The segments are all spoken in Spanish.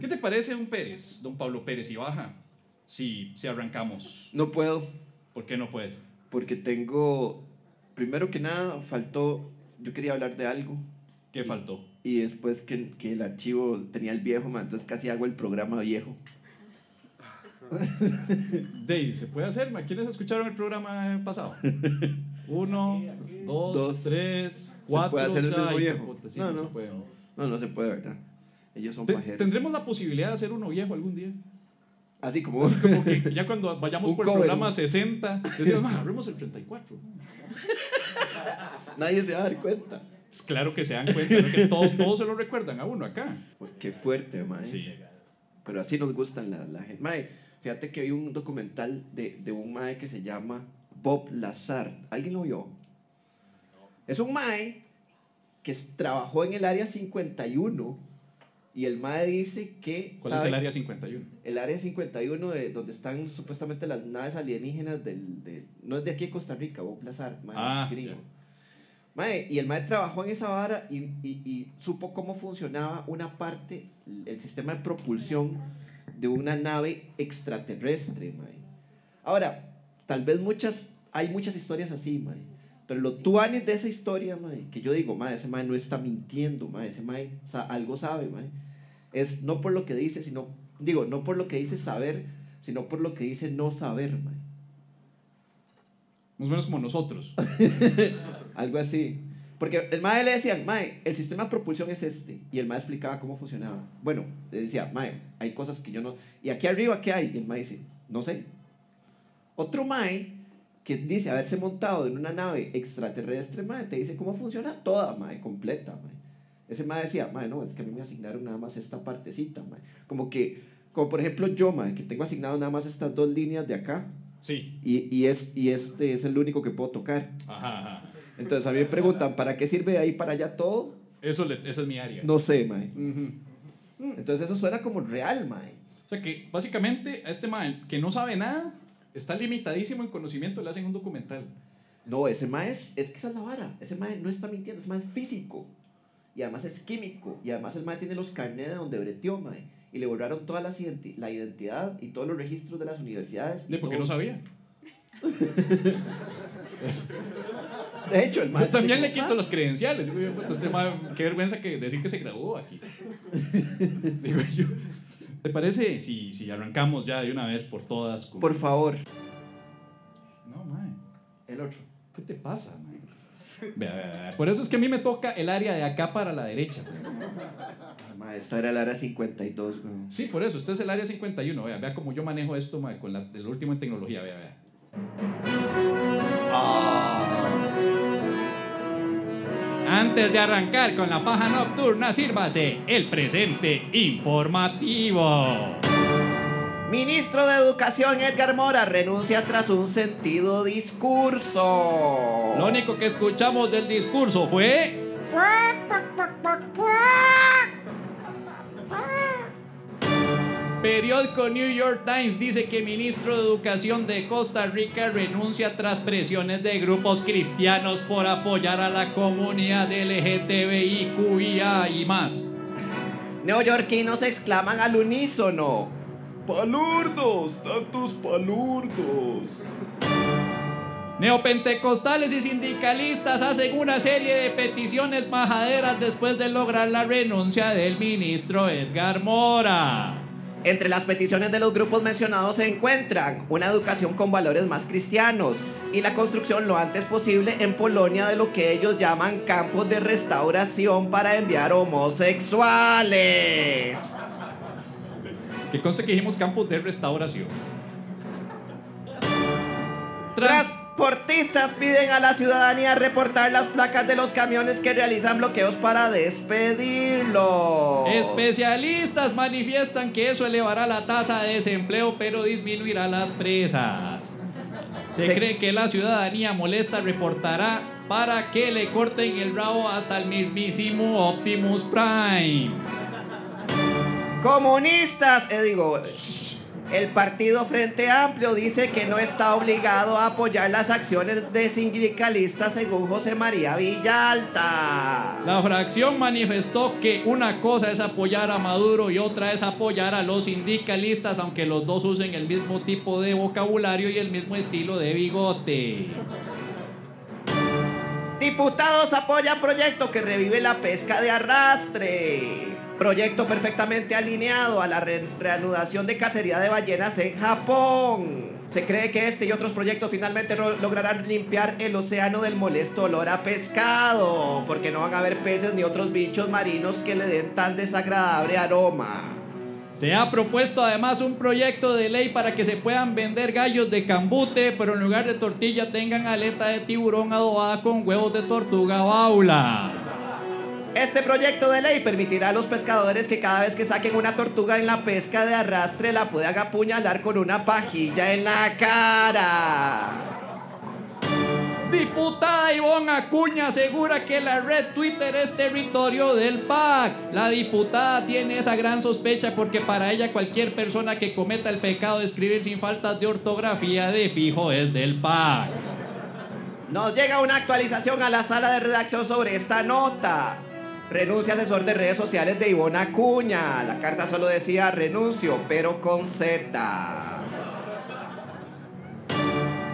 ¿Qué te parece un Pérez, don Pablo Pérez y baja? Si, si arrancamos. No puedo, ¿Por qué no puedes? porque tengo, primero que nada, faltó, yo quería hablar de algo ¿Qué faltó? y después que, que el archivo tenía el viejo, entonces casi hago el programa viejo. Dave, ¿se puede hacer? ¿Quiénes escucharon el programa pasado? Uno, dos, Dos. tres, ¿Se cuatro. puede hacer el mismo viejo? no. se puede. No, no se puede, ¿verdad? Ellos son pajeros. Tendremos la posibilidad de hacer uno viejo algún día. Así como... Así como que ya cuando vayamos por el cover. programa 60, decimos, "Ma, hablemos el 34. Nadie se va a dar cuenta. Es claro que se dan cuenta, ¿no? que todo- todos se lo recuerdan a uno acá. Qué fuerte, mae. Sí. Pero así nos gustan la, la gente. Mae, fíjate que vi un documental de, de un mae que se llama Bob Lazar. ¿Alguien lo vio? Es un mae que trabajó en el área 51 y el mae dice que... ¿Cuál es sabe- el área 51? El área 51 de donde están supuestamente las naves alienígenas del... de- no es de aquí de Costa Rica, Bob Lazar, mae, Ah, gringo. ya. Mae, y el mae trabajó en esa vara y, y- y supo cómo funcionaba una parte, el sistema de propulsión de una nave extraterrestre, mae. Ahora, tal vez muchas, hay muchas historias así, mae. Pero lo tuanes de esa historia, mae, que yo digo, mae, ese mae no está mintiendo, mae, ese mae algo sabe, mae. Es no por lo que dice, sino, digo, no por lo que dice saber, sino por lo que dice no saber, mae. Más o menos como nosotros. Algo así. Porque el mae le decían, mae, el sistema de propulsión es este. Y el mae explicaba cómo funcionaba. Bueno, le decía, mae, hay cosas que yo no... ¿Y aquí arriba qué hay? Y el mae dice, no sé. Otro mae que dice haberse montado en una nave extraterrestre, mae, te dice cómo funciona toda, mae, completa, mae. Ese mae decía, mae, no, es que a mí me asignaron nada más esta partecita, mae. Como que, como por ejemplo yo, mae, que tengo asignado nada más estas dos líneas de acá. Sí. Y, y, es, y este es el único que puedo tocar. Ajá, ajá. Entonces a mí me preguntan, ¿para qué sirve de ahí para allá todo? Eso le- esa es mi área. No sé, mae. Ujú. Entonces eso suena como real, mae. O sea que básicamente a este man que no sabe nada, está limitadísimo en conocimiento, le hacen un documental. No, ese mae es, es que esa es la vara. Ese mae no está mintiendo, ese mae es físico. Y además es químico. Y además el mae tiene los carnets de donde breteó, mae. Y le borraron toda identi- la identidad y todos los registros de las universidades. De porque todo. no sabía. De hecho, el mae... Yo también le quito las credenciales. Yo, puta, este qué vergüenza que decir que se graduó aquí. Digo yo. ¿Te parece si, si arrancamos ya de una vez por todas? "Ah, con- Por favor. No, mae. El otro. ¿Qué te pasa, mae? Vea, vea, vea. Por eso es que a mí me toca el área de acá para la derecha. Ah, esta era el área 52, güey. Sí, por eso. Usted es el área 51. Vea, vea cómo yo manejo esto mae, con la, el último en tecnología. Vea, vea. Antes de arrancar con la paja nocturna, sírvase el presente informativo. Ministro de Educación Edgar Mora renuncia tras un sentido discurso. Lo único que escuchamos del discurso fue. Periódico New York Times dice que ministro de Educación de Costa Rica renuncia tras presiones de grupos cristianos por apoyar a la comunidad LGTBIQIA y más. Neoyorquinos exclaman al unísono. Palurdos, tantos palurdos. Neopentecostales y sindicalistas hacen una serie de peticiones majaderas después de lograr la renuncia del ministro Edgar Mora. Entre las peticiones de los grupos mencionados se encuentran una educación con valores más cristianos y la construcción lo antes posible en Polonia de lo que ellos llaman campos de restauración para enviar homosexuales. Que conste que dijimos campos de restauración. Transportistas piden a la ciudadanía reportar las placas de los camiones que realizan bloqueos para despedirlos. Especialistas manifiestan que eso elevará la tasa de desempleo pero disminuirá las presas. Se Se- cree que la ciudadanía molesta reportará para que le corten el rabo hasta el mismísimo Optimus Prime. Comunistas, eh, digo, El partido Frente Amplio dice que no está obligado a apoyar las acciones de sindicalistas según José María Villalta. La fracción manifestó que una cosa es apoyar a Maduro y otra es apoyar a los sindicalistas, aunque los dos usen el mismo tipo de vocabulario y el mismo estilo de bigote. Diputados apoyan proyecto que revive la pesca de arrastre. Proyecto perfectamente alineado a la reanudación de cacería de ballenas en Japón. Se cree que este y otros proyectos finalmente lograrán limpiar el océano del molesto olor a pescado, porque no van a haber peces ni otros bichos marinos que le den tan desagradable aroma. Se ha propuesto además un proyecto de ley para que se puedan vender gallos de cambute, pero en lugar de tortilla tengan aleta de tiburón adobada con huevos de tortuga baula. Este proyecto de ley permitirá a los pescadores que cada vez que saquen una tortuga en la pesca de arrastre la puedan apuñalar con una pajilla en la cara. Diputada Ivonne Acuña asegura que la red Twitter es territorio del PAC. La diputada tiene esa gran sospecha porque para ella cualquier persona que cometa el pecado de escribir sin faltas de ortografía de fijo es del PAC. Nos llega una actualización a la sala de redacción sobre esta nota. Renuncia asesor de redes sociales de Ivona Acuña. La carta solo decía renuncio, pero con Z.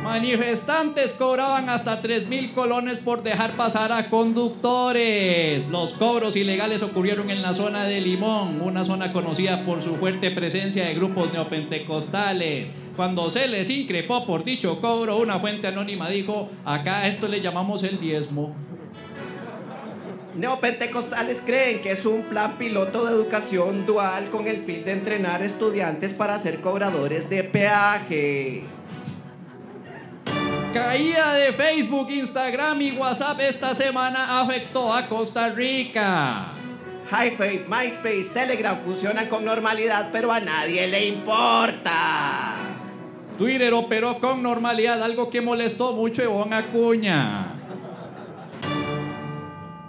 Manifestantes cobraban hasta 3 mil colones por dejar pasar a conductores. Los cobros ilegales ocurrieron en la zona de Limón, una zona conocida por su fuerte presencia de grupos neopentecostales. Cuando se les increpó por dicho cobro, una fuente anónima dijo, acá esto le llamamos el diezmo. Neopentecostales creen que es un plan piloto de educación dual con el fin de entrenar estudiantes para ser cobradores de peaje. Caída de Facebook, Instagram y WhatsApp esta semana afectó a Costa Rica. HiFi, MySpace, Telegram funcionan con normalidad, pero a nadie le importa. Twitter operó con normalidad, algo que molestó mucho a Ivonne Acuña.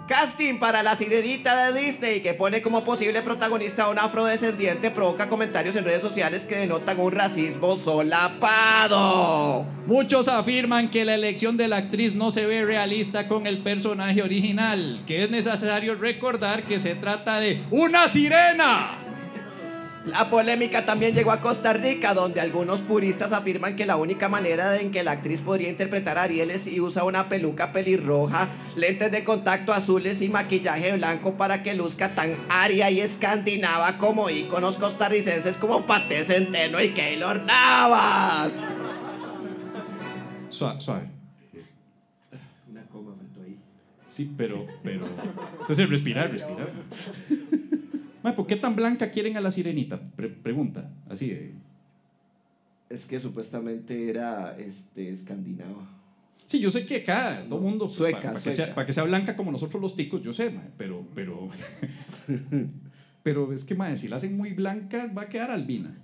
Casting para la sirenita de Disney que pone como posible protagonista a un afrodescendiente provoca comentarios en redes sociales que denotan un racismo solapado. Muchos afirman que la elección de la actriz no se ve realista con el personaje original, que es necesario recordar que se trata de una sirena. La polémica también llegó a Costa Rica, donde algunos puristas afirman que la única manera en que la actriz podría interpretar a Ariel es si usa una peluca pelirroja, lentes de contacto azules y maquillaje blanco para que luzca tan aria y escandinava como íconos costarricenses como Pate Centeno y Keylor Navas. Suave, suave. Una coma faltó ahí. Sí, pero, pero. Eso es respirar, respirar. ¿Por qué tan blanca quieren a la sirenita? pregunta, así de... Es que supuestamente era este, escandinava. Sí, yo sé que acá todo el mundo... Pues, sueca, para, Que sea, para, que sea, blanca como nosotros los ticos, yo sé, pero... Pero, pero es que, madre, si la hacen muy blanca, va a quedar albina.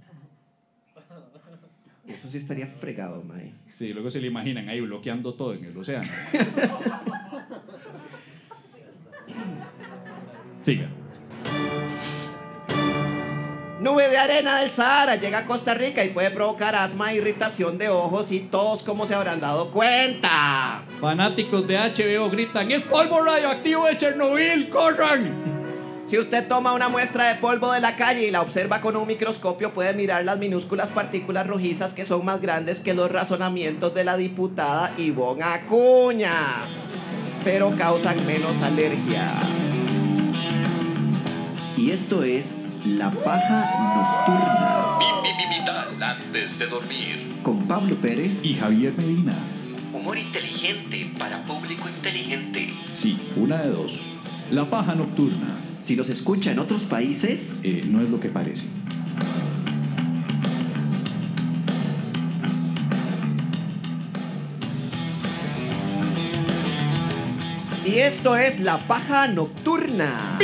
Eso sí estaría fregado, mae. Sí, luego se le imaginan ahí bloqueando todo en el océano. Siga. Nube de arena del Sahara llega a Costa Rica y puede provocar asma, irritación de ojos y tos, como se habrán dado cuenta. Fanáticos de HBO gritan: ¡Es polvo radioactivo de Chernobyl! ¡Corran! Si usted toma una muestra de polvo de la calle y la observa con un microscopio, puede mirar las minúsculas partículas rojizas que son más grandes que los razonamientos de la diputada Ivonne Acuña, pero causan menos alergia. Y esto es la paja nocturna. Vital antes de dormir. Con Pablo Pérez y Javier Medina. Humor inteligente para público inteligente. Sí, una de dos. La paja nocturna. Si los escucha en otros países, eh, no es lo que parece. Y esto es la paja nocturna.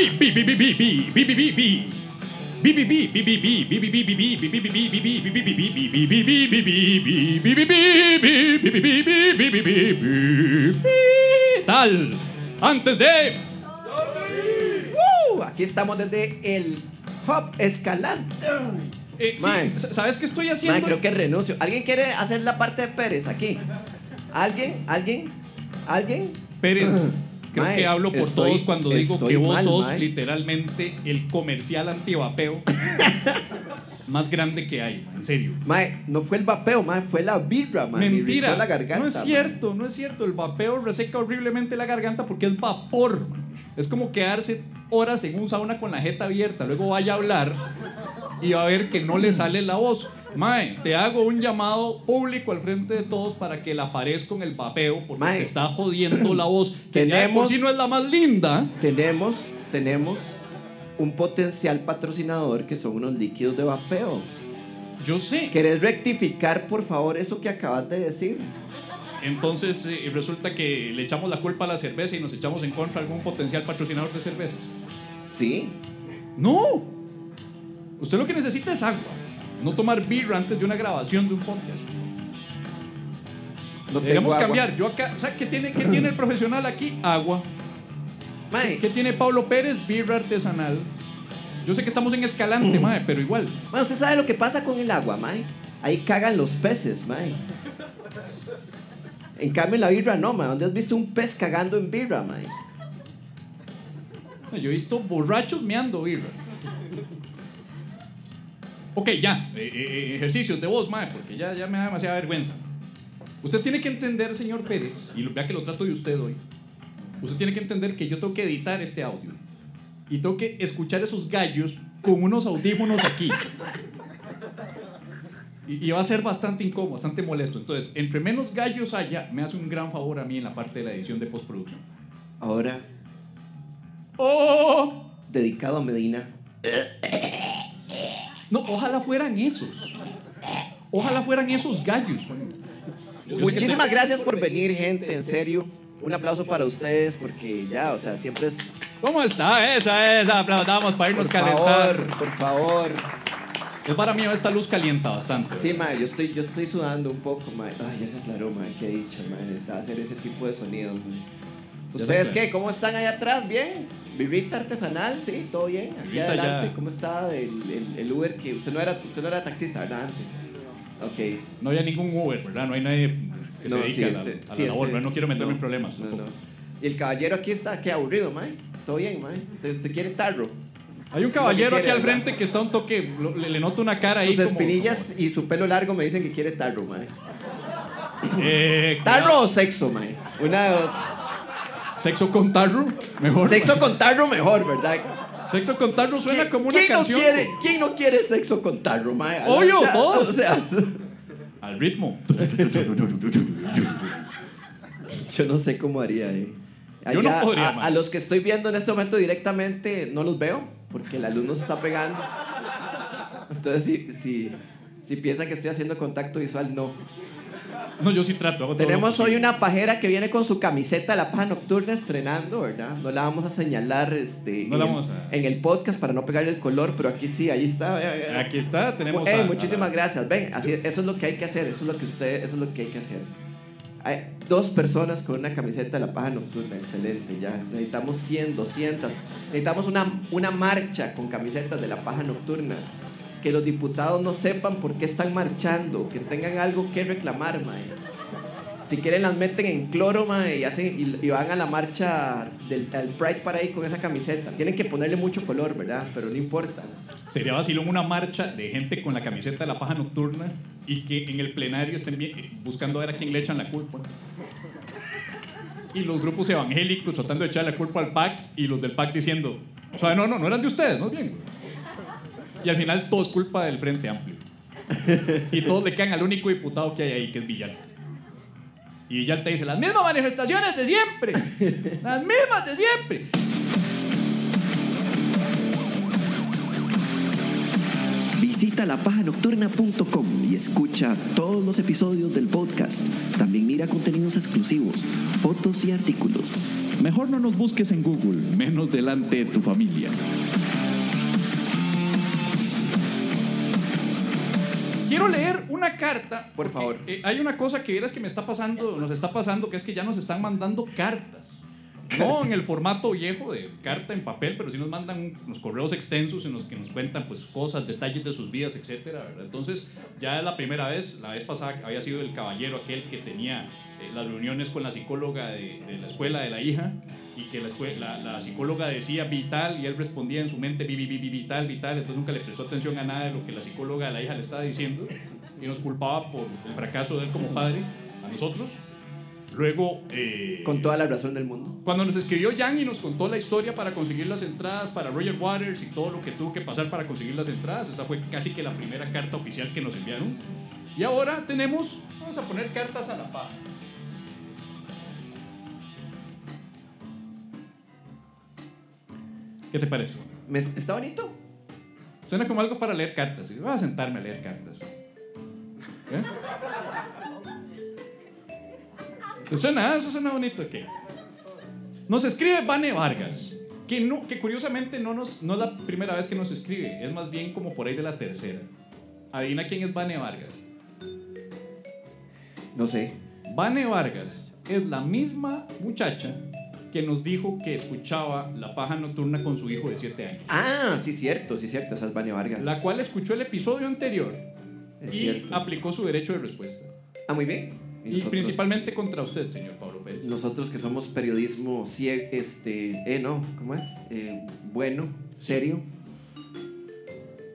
Tal, antes de... aquí estamos desde el Hub Escalante. Eh, ¿sabes qué estoy haciendo? Creo que renuncio. ¿Alguien quiere hacer la parte de Pérez aquí? ¿Alguien? ¿Alguien? ¿Alguien? Pérez, creo Mae, que hablo por estoy- todos cuando digo que vos mal, sos mae. literalmente el comercial antivapeo más grande que hay, en serio. Mae, no fue el vapeo, mae, fue la birra, mae. me Mentira, la garganta, no es cierto, no es cierto. El vapeo reseca horriblemente la garganta porque es vapor. Es como quedarse horas en un sauna con la jeta abierta, luego vaya a hablar y va a ver que no le sale la voz. Mae, te hago un llamado público al frente de todos para que la pares con el vapeo porque Mae. te está jodiendo la voz. Que Tenemos- sí no es la más linda. Tenemos, tenemos un potencial patrocinador que son unos líquidos de vapeo. Yo sé. ¿Querés rectificar, por favor, eso que acabas de decir? Entonces eh, resulta que le echamos la culpa a la cerveza y nos echamos en contra algún potencial patrocinador de cervezas. Sí. No. Usted lo que necesita es agua. No tomar birra antes de una grabación de un podcast. No Deberíamos cambiar. Yo acá, ¿sabe qué tiene, qué tiene el profesional aquí? Agua. Mae, ¿Qué tiene Pablo Pérez? Birra artesanal. Yo sé que estamos en Escalante, mae, pero igual. mae, ¿usted sabe lo que pasa con el agua, mae? Ahí cagan los peces, mae. En cambio, en la birra no, mae. ¿Dónde has visto un pez cagando en birra, mae? Yo he visto borrachos meando birra. Ok, ya. eh, eh, ejercicios de voz, mae, porque ya, ya me da demasiada vergüenza. Usted tiene que entender, señor Pérez, y vea que lo trato de usted hoy. Usted tiene que entender que yo tengo que editar este audio. Y tengo que escuchar esos gallos con unos audífonos aquí. Y, y va a ser bastante incómodo, bastante molesto. Entonces, entre menos gallos haya, me hace un gran favor a mí en la parte de la edición de postproducción. Ahora, ¡Oh! dedicado a Medina. No, ojalá fueran esos. Ojalá fueran esos gallos. Muchísimas gracias por venir, gente, en serio. Un aplauso para ustedes porque ya, o sea, siempre es... ¿Cómo está? Esa, esa. Aplaudamos para irnos Por calentar. favor, por favor. Es para mí, esta luz calienta bastante. Sí, mae, yo estoy, yo estoy sudando un poco, mae. Ay, ya se aclaró, mae, qué dicha. Necesitaba hacer ese tipo de sonidos, mae. Se ¿Ustedes qué? ¿Cómo están allá atrás? ¿Bien? ¿Birrita artesanal? Sí, todo bien. Aquí adelante, ya. ¿cómo está el, el, el Uber? que Usted no, era, usted no era taxista, ¿verdad? Antes. Ok. No había ningún Uber, ¿verdad? No hay nadie que se No, dedique sí, a la, este- a la sí, labor. este- ¿no? Quiero meterme no, en problemas. no, tampoco. no. Y el caballero aquí está, qué aburrido, mae. Todo bien, mae. ¿Usted, quiere tarro? Hay un caballero aquí al frente que está un toque. lo- le, le noto una cara ahí. Sus como- espinillas y su pelo largo me dicen que quiere tarro, mae. Eh, ¿Tarro o sexo, mae? Una de dos. Sexo con tarro, mejor. Sexo con tarro mejor, ¿verdad? Sexo con tarro suena ¿Quién- como una ¿quién canción. No quiere, ¿Quién no quiere sexo con tarro, mae? Obvio, Ya, todos. O sea, Al ritmo. yo no sé cómo haría, eh. Yo no podría, a los que estoy viendo en este momento directamente no los veo porque la luz nos está pegando. Entonces, si, si, si piensan que estoy haciendo contacto visual, no. No, yo sí trato. hago Tenemos hoy una pajera que viene con su camiseta de la paja nocturna estrenando, ¿verdad? No la vamos a señalar este, No en, la vamos a- en el podcast para no pegarle el color, pero aquí sí, ahí está. Aquí está, tenemos. Eh, a- a- muchísimas gracias. Ven, así, eso es lo que hay que hacer, eso es lo que usted, eso es lo que hay que hacer. Hay dos personas con una camiseta de la paja nocturna, excelente, ya. Necesitamos 100, 200. Necesitamos una, una marcha con camisetas de la paja nocturna. Que los diputados no sepan por qué están marchando, que tengan algo que reclamar, mae. Si quieren las meten en cloro, mae, y, hacen, y, y van a la marcha del Pride para ahí con esa camiseta. Tienen que ponerle mucho color, ¿verdad? Pero no importa. Sería vacilón una marcha de gente con la camiseta de la paja nocturna y que en el plenario estén eh, buscando a ver a quién le echan la culpa. Y los grupos evangélicos tratando de echar la culpa al PAC y los del PAC diciendo, o sea, no, no, no eran de ustedes, no bien. Güey". Y al final todo es culpa del Frente Amplio. Y todos le quedan al único diputado que hay ahí, que es Villalta. Y Villalta dice, las mismas manifestaciones de siempre, las mismas de siempre. Visita lapajanocturna.com y escucha todos los episodios del podcast. También mira contenidos exclusivos, fotos y artículos. Mejor no nos busques en Google, menos delante de tu familia. Quiero leer una carta. Por favor. eh, hay una cosa que vieras que me está pasando, nos está pasando, que es que ya nos están mandando cartas. No en el formato viejo de carta en papel, pero sí nos mandan unos correos extensos en los que nos cuentan pues cosas, detalles de sus vidas, etcétera. Entonces, ya es la primera vez, la vez pasada había sido el caballero aquel que tenía eh, las reuniones con la psicóloga de, la escuela de la hija y que la, la, psicóloga decía vital y él respondía en su mente vi, vi, vi, vi, vital, vital, entonces nunca le prestó atención a nada de lo que la psicóloga de la hija le estaba diciendo y nos culpaba por el fracaso de él como padre, a nosotros. Luego, eh, Con toda la razón del mundo. cuando nos escribió Jan y nos contó la historia para conseguir las entradas para Roger Waters y todo lo que tuvo que pasar para conseguir las entradas, esa fue casi que la primera carta oficial que nos enviaron. Y ahora tenemos, vamos a poner cartas a la paja. ¿Qué te parece? Está bonito. Suena como algo para leer cartas. Voy a sentarme a leer cartas. ¿Eh? ¿Te suena? Ah, Eso suena bonito. ¿qué? Nos escribe Vane Vargas, que, no, que curiosamente no, nos, no es la primera vez que nos escribe, es más bien como por ahí de la tercera. Adivina quién es Vane Vargas. No sé. Vane Vargas es la misma muchacha que nos dijo que escuchaba La Paja Nocturna con su hijo de 7 años, Ah, sí, cierto, sí, cierto. Esa es Vania Vargas. la cual escuchó el episodio anterior Es y cierto. aplicó su derecho de respuesta. Ah, muy bien. Y, nosotros- principalmente contra usted, señor Pablo Pérez. Nosotros que somos periodismo ciego, este, eh, no, ¿cómo es? Eh, bueno, serio.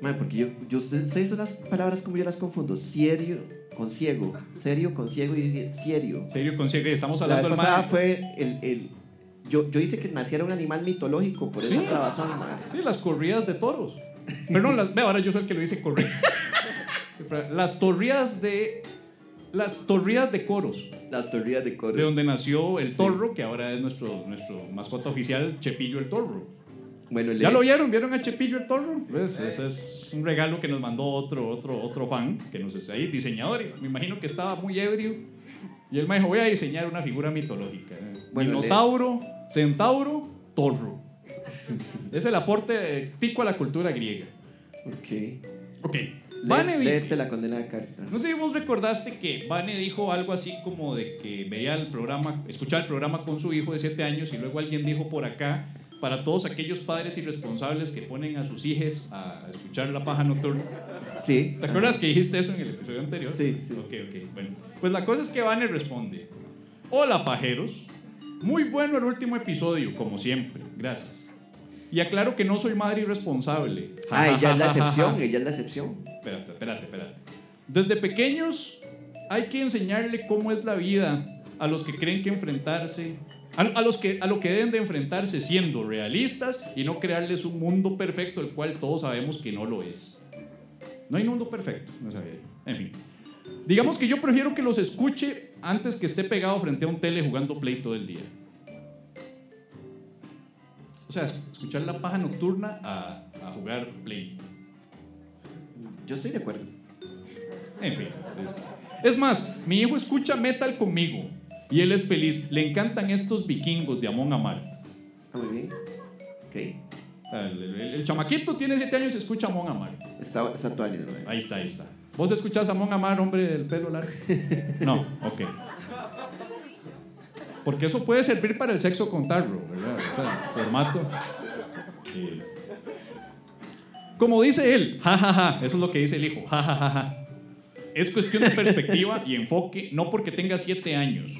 Man, porque yo, yo usted- ustedes son las palabras como yo las confundo. Serio con ciego, serio con ciego y serio. Serio, consigue, estamos La vez hablando del pasada fue el, el- yo, yo hice que naciera un animal mitológico por Sí. esa razón. Sí, las corridas de toros. Perdón, las, ve, ahora yo soy el que lo dice correcto. Las torridas de. Las torridas de coros, Las teorías de coros. de donde nació el torro, que ahora es nuestro, nuestro mascota oficial, Chepillo el Torro. Bueno, ¿Ya lo vieron? ¿Vieron a Chepillo el Torro? ¿Ves? Ese es un regalo que nos mandó otro, otro, otro fan, que nos está ahí, diseñador. y Me imagino que estaba muy ebrio. Y él me dijo, voy a diseñar una figura mitológica. ¿eh? Bueno, Minotauro, centauro, torro. es el aporte eh, tico a la cultura griega. Ok. Ok. Vane dice... léete la condenada carta. No sé si vos recordaste que Vane dijo algo así como de que veía el programa, escuchaba el programa con su hijo de 7 años y luego alguien dijo por acá, para todos aquellos padres irresponsables que ponen a sus hijos a escuchar la paja nocturna. Sí. ¿Te acuerdas que dijiste eso en el episodio anterior? Sí, sí. Ok, ok. Bueno, pues la cosa es que Vane responde, hola pajeros, muy bueno el último episodio, como siempre, gracias. Y aclaro que no soy madre irresponsable. Ah, ella es la excepción, ella es la excepción. Espérate, espérate, espérate. Desde pequeños hay que enseñarle cómo es la vida a los que creen que enfrentarse, a, a los que, a lo que deben de enfrentarse siendo realistas y no crearles un mundo perfecto, el cual todos sabemos que no lo es. No hay mundo perfecto, no sabía yo. En fin. Digamos que yo prefiero que los escuche antes que esté pegado frente a un tele jugando play todo el día. O sea, escuchar la paja nocturna a, a jugar play. Yo estoy de acuerdo. En fin. Es, es más, mi hijo escucha metal conmigo y él es feliz. Le encantan estos vikingos de Amon Amarth. Ah, muy bien. Ok. O sea, El, el- el chamaquito tiene 7 años y escucha Amon Amarth. Está, está tu año, ¿no? Ahí está, ahí está. ¿Vos escuchás Amon Amarth, hombre del pelo largo? No, ok. Porque eso puede servir para el sexo con tarro, ¿verdad? O sea, formato. eh. Como dice él, jajaja, eso es lo que dice el hijo, jajaja. Es cuestión de perspectiva y enfoque, no porque tenga siete años.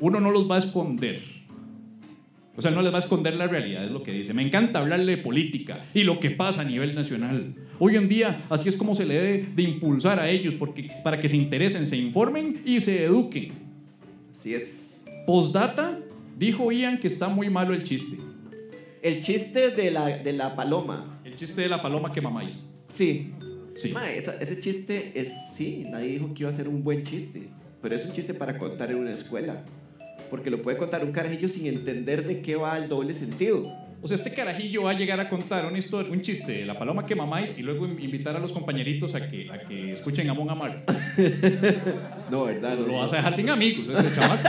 Uno no los va a esconder. O sea, no les va a esconder la realidad, es lo que dice. Me encanta hablarle de política y lo que pasa a nivel nacional. Hoy en día, así es como se le debe de impulsar a ellos porque, para que se interesen, se informen y se eduquen. Sí es. Postdata, dijo Ian que está muy malo el chiste. El chiste de la, de la paloma. El chiste de la paloma que mamáis. Sí. Sí. Ma, esa- ese chiste es, sí, nadie dijo que iba a ser un buen chiste, pero es un chiste para contar en una escuela. Porque lo puede contar un carajillo sin entender de qué va el doble sentido. O sea, este carajillo va a llegar a contar una historia, un chiste de la paloma que mamáis y luego invitar a los compañeritos a que, a que escuchen a Mon Amar. No, ¿verdad? No, Lo vas a dejar sin amigos, ese chamaco.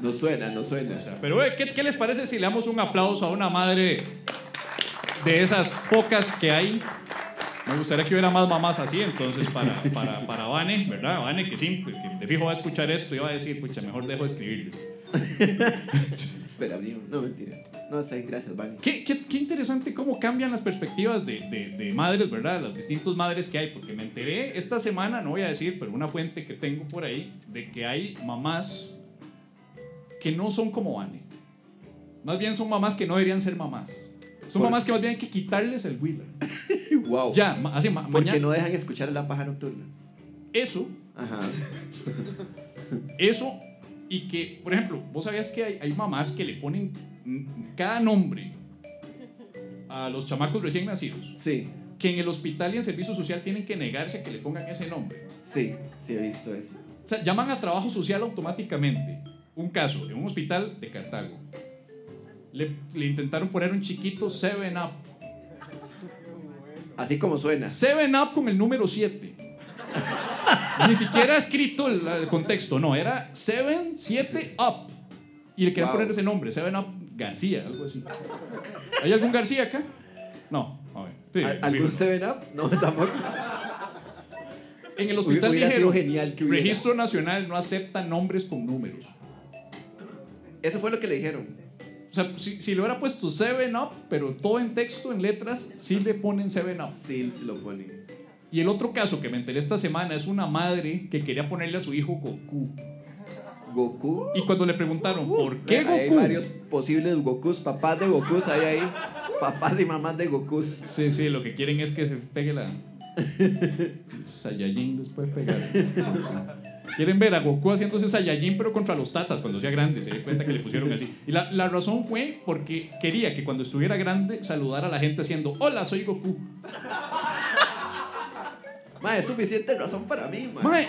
No suena, no suena. Pero, eh, ¿qué, qué les parece si le damos un aplauso a una madre de esas pocas que hay? Me gustaría que hubiera más mamás así, entonces, para, para, para Vane, ¿verdad? Vane, que sí, que de fijo va a escuchar esto y va a decir, pucha, mejor dejo de escribirles. Espera, amigo. No, mentira. No sé, gracias, Vani. Qué, qué- qué interesante cómo cambian las perspectivas de, de- de madres, ¿verdad? Las distintas madres que hay, porque me enteré esta semana, no voy a decir, pero una fuente que tengo por ahí, de que hay mamás que no son como Vane. Más bien son mamás que no deberían ser mamás. Son ¿Por mamás que más bien hay que quitarles el Wheeler. Wow. Ya, así, ma- Porque mañana- no dejan escuchar la paja nocturna. Eso, Ajá. eso, y que, por ejemplo, vos sabías que hay, hay mamás que le ponen cada nombre a los chamacos recién nacidos. Sí, que en el hospital y en servicio social tienen que negarse a que le pongan ese nombre. sí, sí he visto eso. O sea, llaman a trabajo social automáticamente. Un caso, en un hospital de Cartago. Le, le intentaron poner un chiquito 7-Up. Así como suena. 7-Up con el número 7. Ni siquiera escrito el, el contexto, no, era 7, 7 Up. Y le querían Wow. poner ese nombre, 7-Up García, algo así. ¿Hay algún García acá? No, a ver. Sí, ¿Al- ¿Algún sí. 7-Up? No, tampoco. En el hospital dijeron, genial que. Registro Nacional no acepta nombres con números. Eso fue lo que le dijeron. O sea, si, si le hubiera puesto 7-Up, pero todo en texto, en letras, sí le ponen 7-Up. Sí, se lo ponen. Y el otro caso que me enteré esta semana es una madre que quería ponerle a su hijo Goku. Goku. Y cuando le preguntaron, ¿por qué Hay Goku? varios posibles Gokus, papás de Gokus hay ahí. Papás y mamás de Gokus. Sí, sí, lo que quieren es que se pegue la... Saiyajin les puede pegar. Quieren ver a Goku haciéndose Saiyajin pero contra los tatas cuando sea grande. Se dio cuenta que le pusieron así. Y la, la razón fue porque quería que cuando estuviera grande saludara a la gente haciendo Hola, soy Goku. Ma, es suficiente razón para mí, ma. Mae,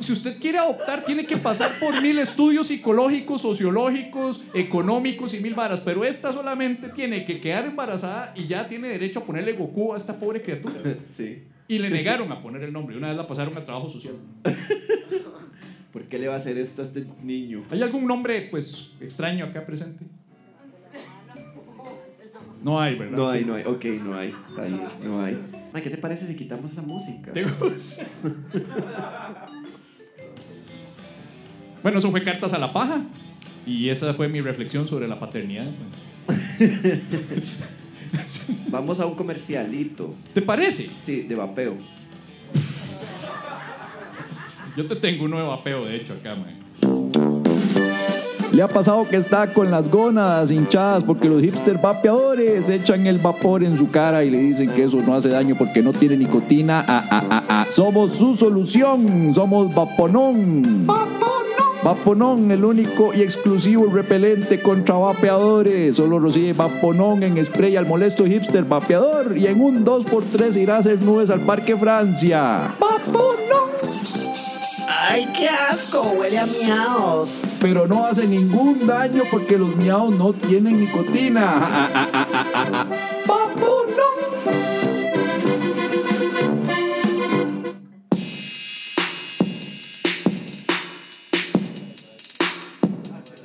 si usted quiere adoptar, tiene que pasar por mil estudios psicológicos, sociológicos, económicos y mil varas. Pero esta solamente tiene que quedar embarazada y ya tiene derecho a ponerle Goku a esta pobre criatura. Sí. Y le negaron a poner el nombre. Una vez la pasaron a trabajo social. ¿Por qué le va a hacer esto a este niño? ¿Hay algún nombre, pues, extraño acá presente? No hay, ¿verdad? No hay, no hay. Ok, no hay. Bien, no hay. Ma, ¿qué te parece si quitamos esa música? ¿Te gusta? bueno, eso fue Cartas a la Paja. Y esa fue mi reflexión sobre la paternidad. Vamos a un comercialito. ¿Te parece? Sí, de vapeo. Yo te tengo un nuevo vapeo, de hecho, acá, man. Le ha pasado que está con las gónadas hinchadas porque los hipster vapeadores echan el vapor en su cara y le dicen que eso no hace daño porque no tiene nicotina. Ah, ah, ah, ah. Somos su solución. Somos Vaponón. Vaponón, el único y exclusivo repelente contra vapeadores. Solo recibe Vaponón en spray al molesto hipster vapeador y en un 2x3 irá a hacer nubes al Parque Francia. ¡Vaponón! ¡Ay, qué asco! Huele a miaos. pero no hace ningún daño porque los miaos no tienen nicotina. ¡Vaponón!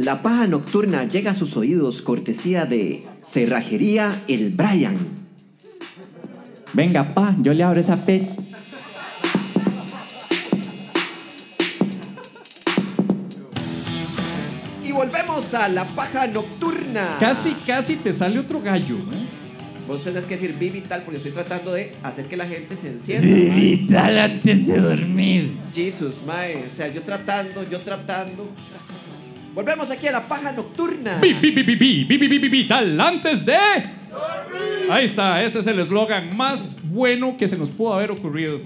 La paja nocturna llega a sus oídos cortesía de Cerrajería El Brian. Venga, pa, yo le abro esa pe. Y volvemos a la paja nocturna. Casi, casi te sale otro gallo, ¿eh? Vos tenés que decir vivital porque estoy tratando de hacer que la gente se encienda. Vital antes de dormir. Jesus, mae. O sea, yo tratando, yo tratando. Volvemos aquí a la paja nocturna. Bi, bi, bi, bi, bi, tal antes de. Ahí está, ese es el eslogan más bueno que se nos pudo haber ocurrido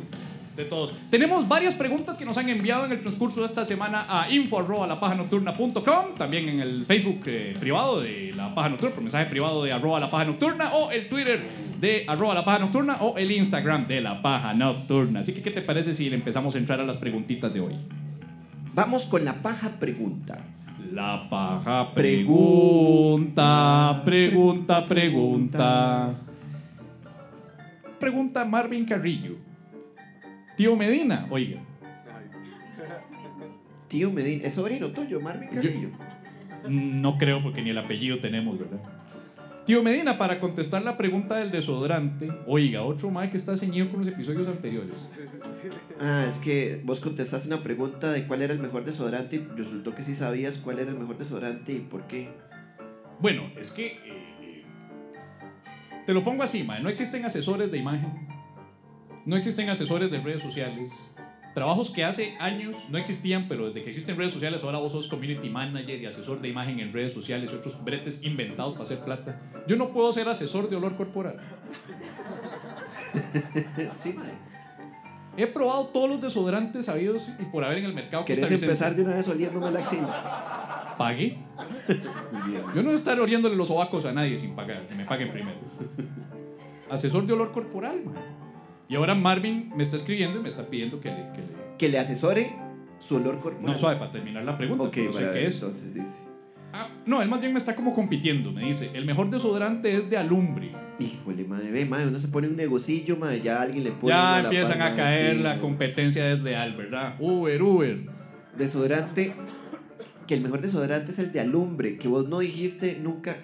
de todos. Tenemos varias preguntas que nos han enviado en el transcurso de esta semana a info.lapajanocturna.com, también en el Facebook eh, privado de La Paja Nocturna, por mensaje privado de arroba la paja nocturna, o el Twitter de arroba la paja nocturna, o el Instagram de la paja nocturna. Así que, ¿qué te parece si le empezamos a entrar a las preguntitas de hoy? Vamos con la paja pregunta. La paja pregunta, pregunta, pregunta. Pregunta Marvin Carrillo. Tío Medina, oiga. Tío Medina, es sobrino tuyo, Marvin Carrillo. No creo porque ni el apellido tenemos, ¿verdad? Tío Medina, para contestar la pregunta del desodorante, oiga, otro mae que está ceñido con los episodios anteriores. Ah, es que vos contestaste una pregunta de cuál era el mejor desodorante y resultó que sí sabías cuál era el mejor desodorante y por qué. Bueno, es que. eh, eh, te lo pongo así, mae. No existen asesores de imagen. No existen asesores de redes sociales. Trabajos que hace años no existían, pero desde que existen redes sociales, ahora vos sos community manager y asesor de imagen en redes sociales y otros bretes inventados para hacer plata. Yo no puedo ser asesor de olor corporal. Sí, mae. He probado todos los desodorantes sabidos y por haber en el mercado. ¿Querés empezar de una vez oliéndome la axila? Bien. Yo no voy a estar oliéndole los sobacos a nadie sin pagar, que me paguen primero. Asesor de olor corporal, man. Y ahora Marvin me está escribiendo y me está pidiendo que le. Que le... Que le asesore su olor corporal. No, suave, para terminar la pregunta. Ok, no sé para qué es. entonces dice. Ah, no, él más bien me está como compitiendo. Me dice: el mejor desodorante es de alumbre. Híjole, madre, ve, madre, uno se pone un negocillo, madre, ya alguien le pone. Ya la empiezan par, a madre, caer sí, la madre. competencia desleal, ¿verdad? Uber, Uber. Desodorante, que el mejor desodorante es el de alumbre, que vos no dijiste nunca.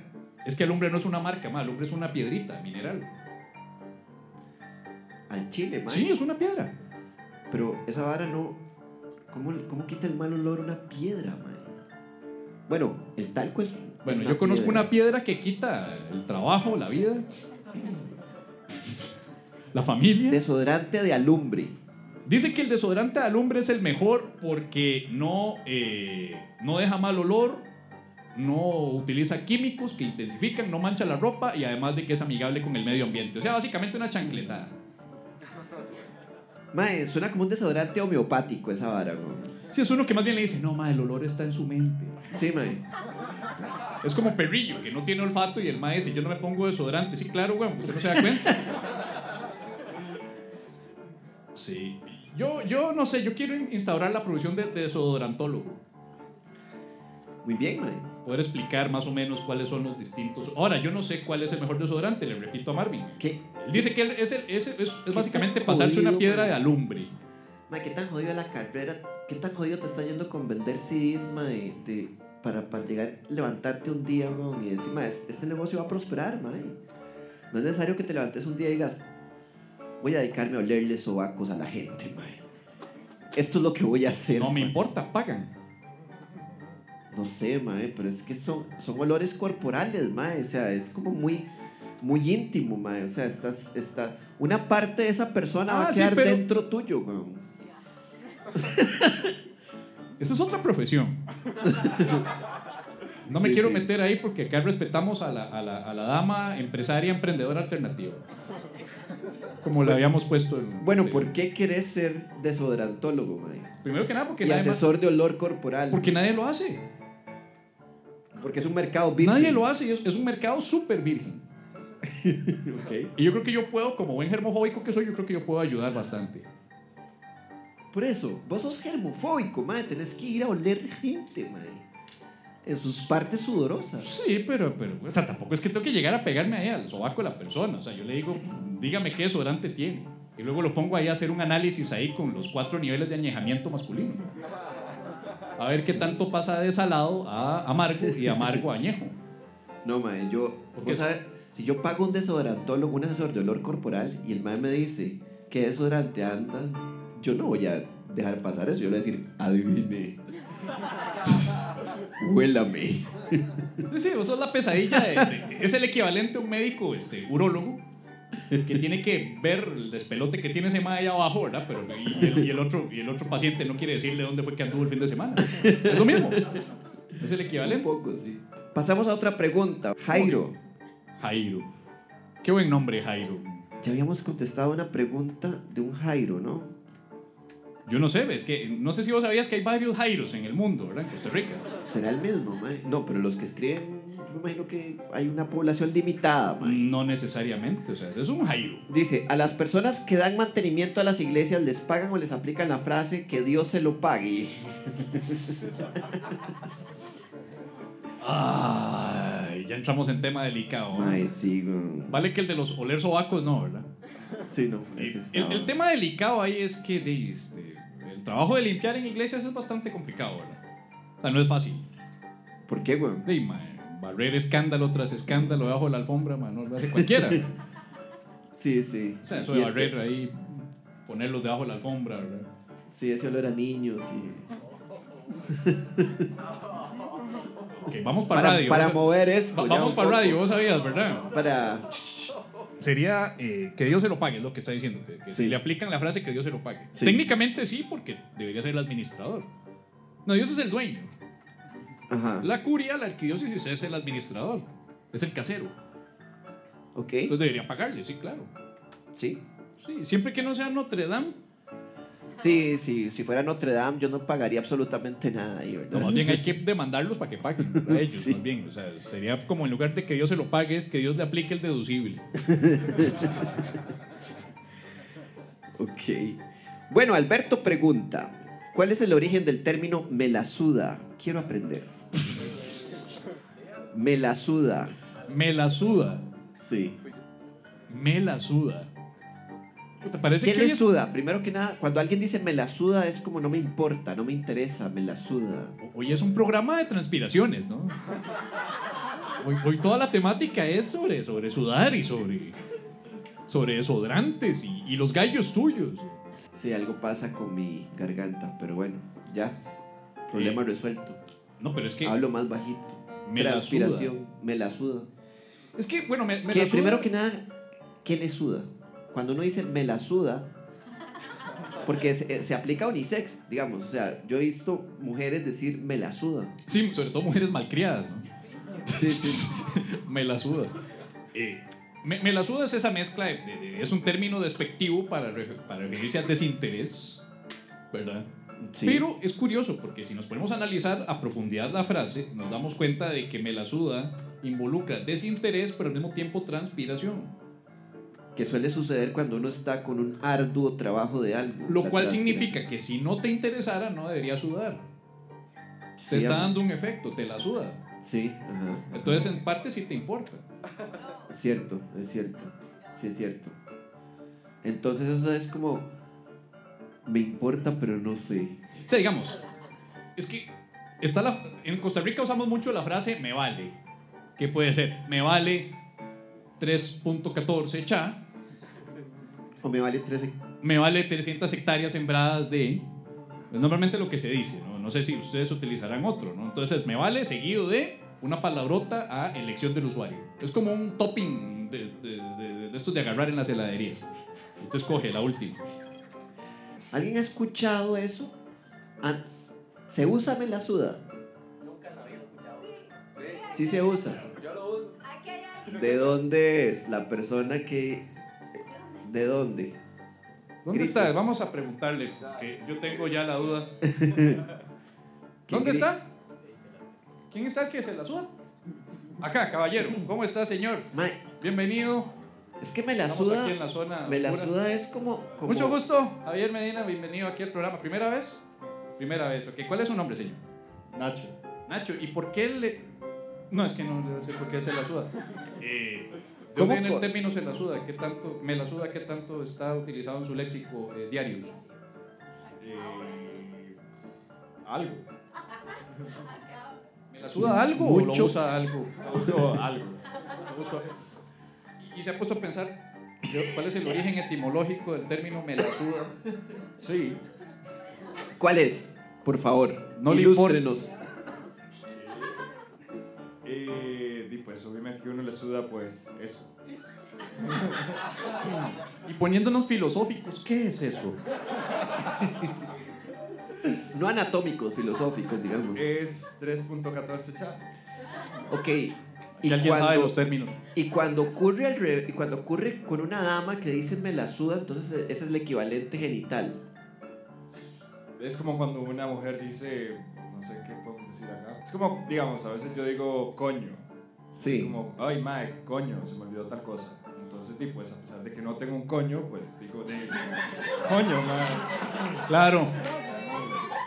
Es que alumbre no es una marca, ma, alumbre es una piedrita mineral. Al chile, madre. Sí, es una piedra. Pero esa vara no. ¿Cómo, cómo quita el mal olor una piedra, madre? Bueno, el talco es. Bueno, yo conozco piedra. una piedra que quita el trabajo, la vida, la familia. Desodorante de alumbre. Dice que el desodorante de alumbre es el mejor porque no, eh, no deja mal olor, no utiliza químicos que intensifican, no mancha la ropa y además de que es amigable con el medio ambiente. O sea, básicamente una chancletada. Mae, suena como un desodorante homeopático esa vara, güey. Si es uno que más bien le dice, no, ma, el olor está en su mente. Sí, mae. Es como perrillo, que no tiene olfato y el ma dice, yo no me pongo desodorante. Sí, claro, güey, usted no se da cuenta. Sí. Yo, yo no sé, yo quiero instaurar la profesión de, de desodorantólogo. Muy bien, mae. Poder explicar más o menos cuáles son los distintos. Ahora, yo no sé cuál es el mejor desodorante, le repito a Marvin. ¿Qué, Él dice que él es, el- es, es- es básicamente pasarse una jodido, piedra man? de alumbre. mae, ¿qué tan jodido la carrera? ¿Qué tan jodido te está yendo con vender CDs, mae? de- para, para llegar, levantarte un día, weón, y decir, mae, este negocio va a prosperar, mae. No es necesario que te levantes un día y digas, voy a dedicarme a olerle sobacos a la gente, mae. Esto es lo que voy a hacer. No me mae". importa, pagan. No sé, mae, pero es que son, son olores corporales, mae. O sea, es como muy, muy íntimo, mae. O sea, estás, está, una parte de esa persona va Ah, a sí, quedar pero- dentro tuyo, weón. Esa es otra profesión. No me Sí, quiero sí. meter ahí porque acá respetamos a la, a la- a la dama empresaria emprendedora alternativa. Como le habíamos puesto en... Bueno, ¿por qué querés ser desodorantólogo, mae? Primero que nada porque Y nadie, más- asesor de olor corporal. porque nadie lo hace. Porque es un mercado virgen. Nadie lo hace. Es, es un mercado súper virgen. Y yo creo que yo puedo, como buen germofóbico que soy, yo creo que yo puedo ayudar bastante. Por eso, vos sos germofóbico, mae. Tenés que ir a oler gente, mae. En sus partes sudorosas. Sí, pero, pero, o sea, tampoco es que tengo que llegar a pegarme ahí al sobaco de la persona. O sea, yo le digo, dígame qué desodorante tiene. Y luego lo pongo ahí a hacer un análisis ahí con los cuatro niveles de añejamiento masculino. A ver qué tanto pasa de salado a amargo y amargo a añejo. No, mae, yo, ¿Por vos qué? sabes, si yo pago un desodorantólogo, un asesor de olor corporal, y el mae me dice qué desodorante anda, yo no voy a dejar pasar eso. Yo le voy a decir, adivine. Huélame. Sí, vos sos la pesadilla. de- de- es el equivalente a un médico, este, urólogo, que tiene que ver el despelote que tiene ese mae ahí abajo, ¿verdad? Pero, y, el, y el otro, y el otro paciente no quiere decirle dónde fue que anduvo el fin de semana. Es lo mismo. Es el Un equivalente. poco, sí. Pasamos a otra pregunta. Jairo, Jairo. Qué buen nombre, Jairo. ya habíamos contestado una pregunta de un Jairo, ¿no? Yo no sé, es que no sé si vos sabías que hay varios Jairos en el mundo, ¿verdad? En Costa Rica. ¿Será el mismo, mae? No, pero los que escriben, me imagino que hay una población limitada, mae. No necesariamente, o sea, es un Jairo. Dice, a las personas que dan mantenimiento a las iglesias les pagan o les aplican la frase que Dios se lo pague. Ay, ya entramos en tema delicado. Ay, sí, güey. Vale que el de los oler sobacos no, ¿verdad? Sí, no. El, tema delicado ahí es que de, este, el trabajo de limpiar en iglesias es bastante complicado, ¿verdad? O sea, no es fácil. ¿Por qué, güey? Mae, barrer escándalo tras escándalo debajo de la alfombra, man, no lo hace cualquiera. Sí, sí. O sea, eso de el- barrer ahí, ponerlos debajo de la alfombra, ¿verdad? Sí, ese olor a niños y... Ok, vamos para, Para, radio. para ¿verdad? mover esto. Va- vamos para poco. radio, vos sabías, ¿verdad? Para... Sería eh, que Dios se lo pague, es lo que está diciendo. Que, que Sí. si le aplican la frase que Dios se lo pague. Sí. Técnicamente sí, porque debería ser el administrador. No, Dios es el dueño. Ajá. La curia, la arquidiócesis es el administrador. Es el casero. Ok. Entonces debería pagarle, sí, claro. Sí. Sí, siempre que no sea Notre Dame, Sí, sí. Si fuera Notre Dame, yo no pagaría absolutamente nada ahí, ¿verdad? no, más bien hay que demandarlos para que paguen ellos, Sí. más bien. O sea, sería como en lugar de que Dios se lo pague, es que Dios le aplique el deducible. Ok. Bueno, Alberto pregunta: ¿Cuál es el origen del término me la suda? Quiero aprender. Me la suda. Me la suda, Sí. me la suda. ¿Te parece ¿Qué que le suda? Primero que nada, cuando alguien dice me la suda, es como no me importa, no me interesa, me la suda. Hoy es un programa de transpiraciones, ¿no? Hoy, hoy toda la temática es sobre, sobre sudar y sobre, sobre desodrantes y, y los gallos tuyos. Sí, algo pasa con mi garganta, pero bueno, ya. Problema Eh, resuelto. No, pero es que Hablo más bajito. Me la Transpiración, me la suda. Es que, bueno, me, me Que la suda- primero que nada, ¿qué le suda? Cuando uno dice me la suda, porque se, se aplica a unisex, digamos. O sea, yo he visto mujeres decir me la suda. Sí, sobre todo mujeres malcriadas, ¿no? Sí, sí. Me la suda. Eh, me, me la suda es esa mezcla, de, de- de- es un término despectivo para, para referirse al desinterés, ¿verdad? Sí. Pero es curioso porque si nos ponemos a analizar a profundidad la frase, nos damos cuenta de que me la suda involucra desinterés, pero al mismo tiempo transpiración. Que suele suceder cuando uno está con un arduo trabajo de algo. Lo cual significa que si no te interesara, no deberías sudar. Sí, Te está dando un efecto, te la suda. Sí, ajá. Entonces, en parte sí te importa. Cierto, es cierto. Sí, es cierto. Entonces eso es como... Me importa, pero no sé. O sea, digamos, es que está la, en Costa Rica usamos mucho la frase me vale. ¿Qué puede ser? Me vale 3.14 cha, O me vale 13... me vale 300 hectáreas sembradas de... Es normalmente lo que se dice, ¿no? No sé si ustedes utilizarán otro, ¿no? Entonces, me vale seguido de una palabrota a elección del usuario. Es como un topping de, de, de- de estos de agarrar en las heladerías. Usted escoge la última. ¿Alguien ha escuchado eso? Ah, ¿Se usa me la suda? Sí se usa. ¿De dónde es la persona que... ¿De dónde? ¿Dónde está? Vamos a preguntarle, porque yo tengo ya la duda. ¿Quién ¿Dónde está? ¿Quién está el que se la suda? Acá, caballero. ¿Cómo está, señor? Bienvenido. Es que me la Estamos suda... aquí en la zona. Me la suda es como... como Mucho gusto, Javier Medina. Bienvenido aquí al programa. ¿Primera vez? Primera vez. Ok, ¿cuál es su nombre, señor? Nacho. Nacho. ¿Y por qué le.? No, es que no debe ser por qué se la suda. Eh, ¿De ¿Cómo dónde viene el término se la suda? ¿Qué tanto, me la suda, qué tanto está utilizado en su léxico eh, diario? Eh, algo. ¿Me la suda algo o lo usa algo? Uso algo. Lo uso- Y, y se ha puesto a pensar ¿de- cuál es el origen etimológico del término me la suda. Sí. ¿Cuál es? Por favor, No le ilústrenos. Eh, y pues obviamente que uno le suda pues eso. Y poniéndonos filosóficos, ¿qué es eso? No anatómicos, filosóficos, digamos. Es 3.14 cha. Ok. Y alguien sabe cuando- los términos. Y cuando ocurre al re- y cuando ocurre con una dama que dice me la suda, entonces ese es el equivalente genital. Es como cuando una mujer dice, no sé qué podemos decir acá. Es como, digamos, a veces yo digo coño. Sí. Como, ay, mae, coño, se me olvidó tal cosa. Entonces, di, pues, a pesar de que no tengo un coño, pues digo, de, coño, mae. Claro.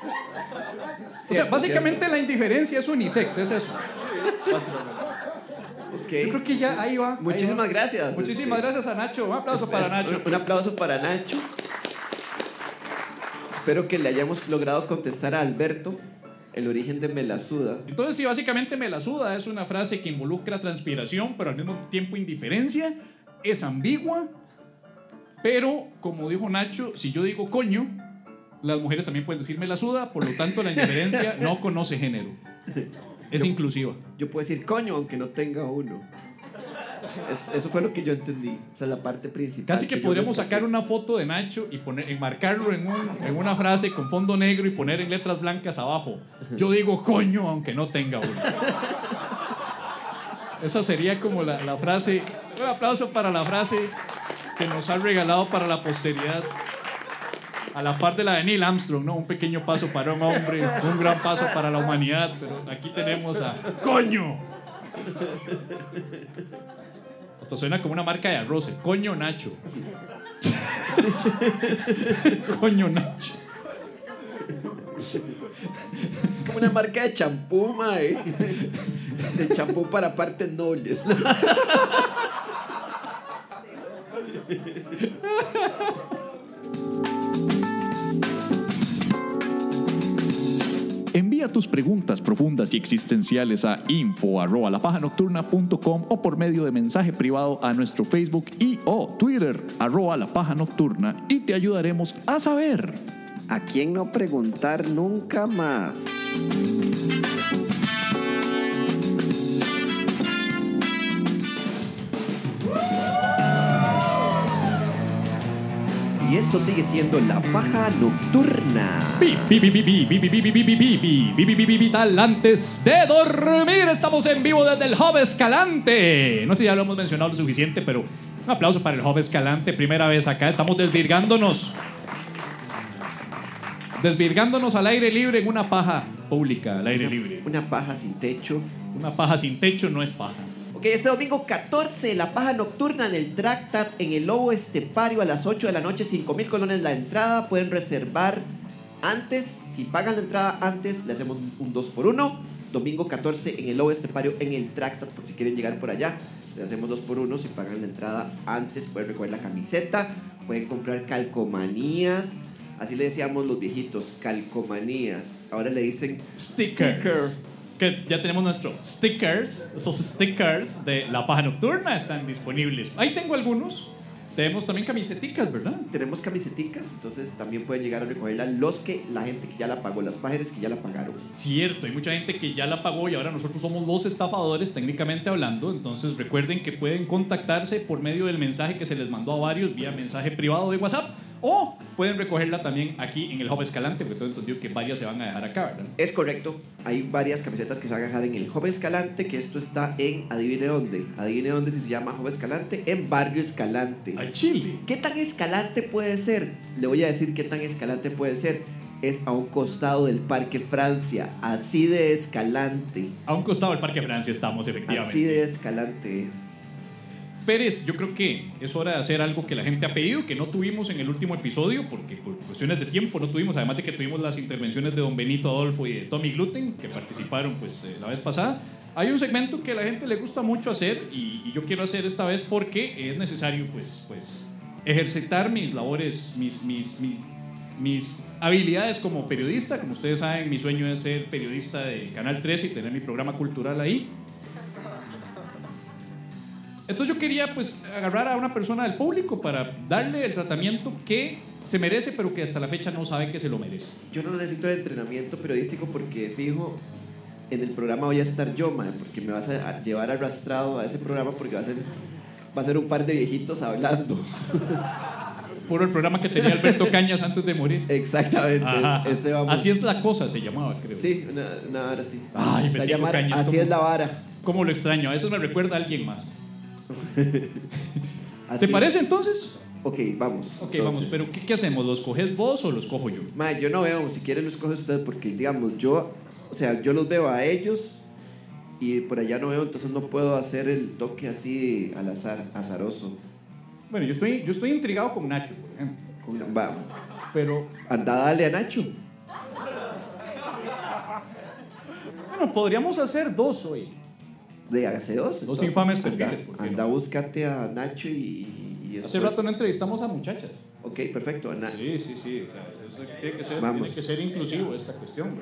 O sea, Cierto, básicamente la indiferencia es unisex, es eso. Básicamente. Ok. Yo creo que ya ahí va. ahí Muchísimas va. gracias. Muchísimas Este, gracias a Nacho. Un aplauso para es- Nacho. Un, aplauso para Nacho. Espero que le hayamos logrado contestar a Alberto. El origen de Melasuda. Entonces, sí, básicamente me la suda es una frase que involucra transpiración, pero al mismo tiempo indiferencia, es ambigua, pero como dijo Nacho, si yo digo coño, las mujeres también pueden decir me la suda, por lo tanto la indiferencia no conoce género. Es inclusiva. Yo puedo decir coño aunque no tenga uno. Es- eso fue lo que yo entendí. O sea, la parte principal. Casi que yo podríamos sacar una foto de Nacho y poner, enmarcarlo en, un- en una frase con fondo negro y poner en letras blancas abajo. Yo digo coño aunque no tenga uno. Esa sería como la, la frase. Un aplauso para la frase que nos ha regalado para la posteridad. A la par de la de Neil Armstrong, ¿no? Un pequeño paso para un hombre, un gran paso para la humanidad. Pero aquí tenemos a ¡Coño! Hasta suena como una marca de arroz, el Coño Nacho. Coño Nacho. Es como una marca de champú, mae. De champú para partes nobles. Envía tus preguntas profundas y existenciales a info@lapajanocturna.com o por medio de mensaje privado a nuestro Facebook y o Twitter arroba la paja nocturna y te ayudaremos a saber. ¿A quién no preguntar nunca más? y esto sigue siendo la paja nocturna. Vital antes de dormir, estamos en vivo desde el Hub Escalante. No sé si ya lo hemos mencionado lo suficiente, pero un aplauso para el Hub Escalante, primera vez acá, estamos desvirgándonos. Desvirgándonos al aire libre en una paja pública, al aire libre. Una paja sin techo. Una paja sin techo no es paja. Ok, este domingo 14, la paja nocturna en el Tractat, en el Lobo Estepario a las 8 de la noche, 5 mil colones la entrada. Pueden reservar antes, si pagan la entrada antes, le hacemos un 2 por 1 Domingo 14 en el Lobo Estepario, en el Tractat, por si quieren llegar por allá. Le hacemos 2 por 1 si pagan la entrada antes. Pueden recoger la camiseta, pueden comprar calcomanías. Así le decíamos los viejitos, calcomanías. Ahora le dicen Stickers. Que ya tenemos nuestros stickers. Esos stickers de la paja nocturna están disponibles. Ahí tengo algunos. Tenemos también camiseticas, ¿verdad? tenemos camiseticas, entonces también pueden llegar a recogerla los que, la gente que ya la pagó, las páginas que ya la pagaron. Cierto, hay mucha gente que ya la pagó y ahora nosotros somos los estafadores técnicamente hablando. Entonces recuerden que pueden contactarse por medio del mensaje que se les mandó a varios vía mensaje privado de WhatsApp o pueden recogerla también aquí en el Hub Escalante, porque tengo entendido que varias se van a dejar acá, ¿verdad? Es correcto, hay varias camisetas que se van a dejar en el Joven Escalante, que esto está en, adivine dónde, adivine dónde si se llama Joven Escalante, en Barrio Escalante. Al Chile. ¿Qué tan escalante puede ser? Le voy a decir qué tan escalante puede ser. Es a un costado del Parque Francia, así de escalante. A un costado del Parque Francia estamos, efectivamente. Así de escalante es. Pérez, yo creo que es hora de hacer algo que la gente ha pedido, que no tuvimos en el último episodio, porque por cuestiones de tiempo no tuvimos, además de que tuvimos las intervenciones de don Benito Adolfo y de Tommy Gluten, que participaron pues eh, la vez pasada. Hay un segmento que a la gente le gusta mucho hacer y, y yo quiero hacer esta vez porque es necesario pues, pues ejercitar mis labores, mis, mis, mis, mis habilidades como periodista. Como ustedes saben, mi sueño es ser periodista de Canal 13 y tener mi programa cultural ahí. Entonces yo quería pues agarrar a una persona del público para darle el tratamiento que se merece, pero que hasta la fecha no sabe que se lo merece. Yo no necesito de entrenamiento periodístico porque fijo, en el programa voy a estar yo, man, porque me vas a llevar arrastrado a ese programa porque va a ser, va a ser un par de viejitos hablando. Puro el programa que tenía Alberto Cañas antes de morir. Exactamente, es- ese vamos. Así es la cosa, se llamaba, creo. Sí, una, una vara así. Ay, Se va a Betico llamar Cañas, Así es la vara. ¿Cómo lo extraño? A eso me recuerda a alguien más. ¿Te parece entonces? Ok, vamos. Ok, entonces. vamos, pero ¿qué, qué hacemos? ¿Los coges vos o los cojo yo? Ma, yo no veo, si quieren los coge usted porque digamos, yo, o sea, yo los veo a ellos y por allá no veo, entonces no puedo hacer el toque así al azar, azaroso. Bueno, yo estoy, yo estoy intrigado con Nacho, por ejemplo. Con- Va, Pero, anda, dale a Nacho. bueno, podríamos hacer dos hoy. De hágase dos. Dos infames anda, perfiles, ¿por qué Anda, no? búscate a Nacho y, y Hace rato no entrevistamos a muchachas. Ok, perfecto. Ana. Sí, sí, sí. o sea, eso tiene, que ser, Vamos. tiene que ser inclusivo esta cuestión.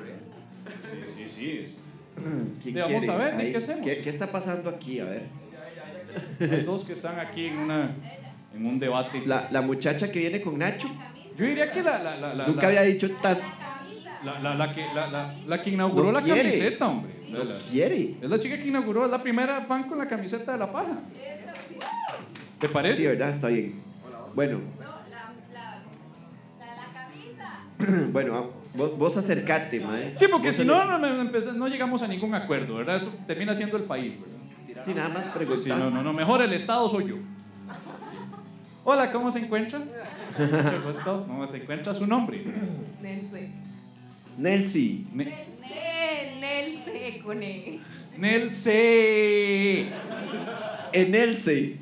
Sí, sí, sí. es- ¿Quién Sí, vamos a ver, ¿y Ahí, qué hacemos? ¿Qué, qué está pasando aquí? A ver. Hay dos que están aquí en, una, en un debate. La, la muchacha que viene con Nacho Yo diría que la, la, la, nunca había dicho tan. La, la, la que, la, la, la que inauguró No la quiere. camiseta, hombre. La- ¿Quiere? Es la chica que inauguró, es la primera fan con la camiseta de la paja. ¿Te parece? Sí, ¿verdad? Está bien. Bueno, bueno, ah, vos, vos acercate, mae. Sí, porque si no, no, no llegamos a ningún acuerdo, ¿verdad? Esto termina siendo el país, ¿verdad? Sí, nada más Sí, preguntar. no, no, no, mejor el Estado soy yo. Hola, ¿cómo se encuentra? Mucho gusto. ¿Cómo se encuentra su nombre? Nelce. Nelsi. Ne- Ne- Nelce con E. Nelce. En Nelsi.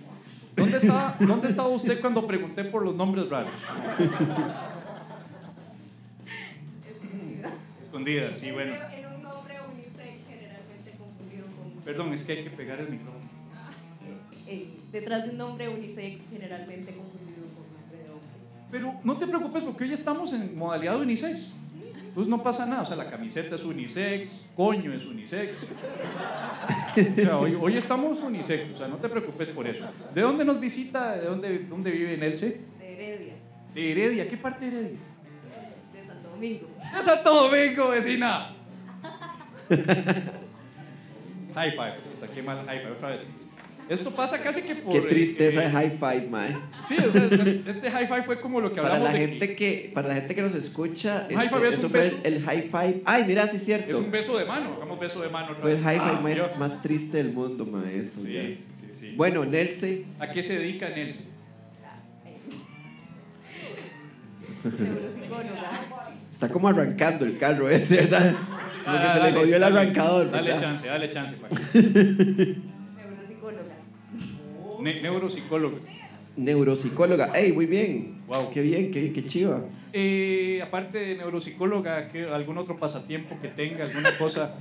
¿Dónde estaba, ¿Dónde estaba usted cuando pregunté por los nombres raros? Escondida, sí, bueno. En un nombre unisex generalmente confundido con... Perdón, es que hay que pegar el micrófono. eh, detrás de un nombre unisex generalmente confundido con nombre de hombre. Pero no te preocupes porque hoy estamos en modalidad unisex. Pues no pasa nada, o sea, la camiseta es unisex, coño es unisex. O sea, hoy, hoy estamos unisex, o sea, no te preocupes por eso. ¿De dónde nos visita? ¿De dónde, dónde vive Nelce? De Heredia, De Heredia, ¿qué parte de Heredia? de Santo Domingo. De Santo Domingo, vecina. High five, qué mal high five otra vez. Esto pasa casi que por. Qué tristeza eh, de high five, mae. Sí, o sea, es- este high five fue como lo que Para hablamos la de gente que, para la gente que nos escucha, high este, five es eso fue el, el high five. Ay, mira, sí es Es cierto. un beso de mano, hagamos beso de mano. Fue el high five Ah, más, yo- más triste del mundo, mae. eso ya. Sí, sí, sí. Bueno, Nelsi. ¿A qué se dedica Nelson? Está como arrancando el carro ese, ¿verdad? Como que Ah, se le dale, jodió el arrancador. Dale ¿verdad? chance, dale chance. Neuropsicóloga. Ne- neuropsicólogo. Neuropsicóloga. ¡Ey, muy bien! Wow. ¡Qué bien, qué, qué chiva! Eh, aparte de neuropsicóloga, ¿qué- ¿algún otro pasatiempo que tenga? ¿Alguna cosa?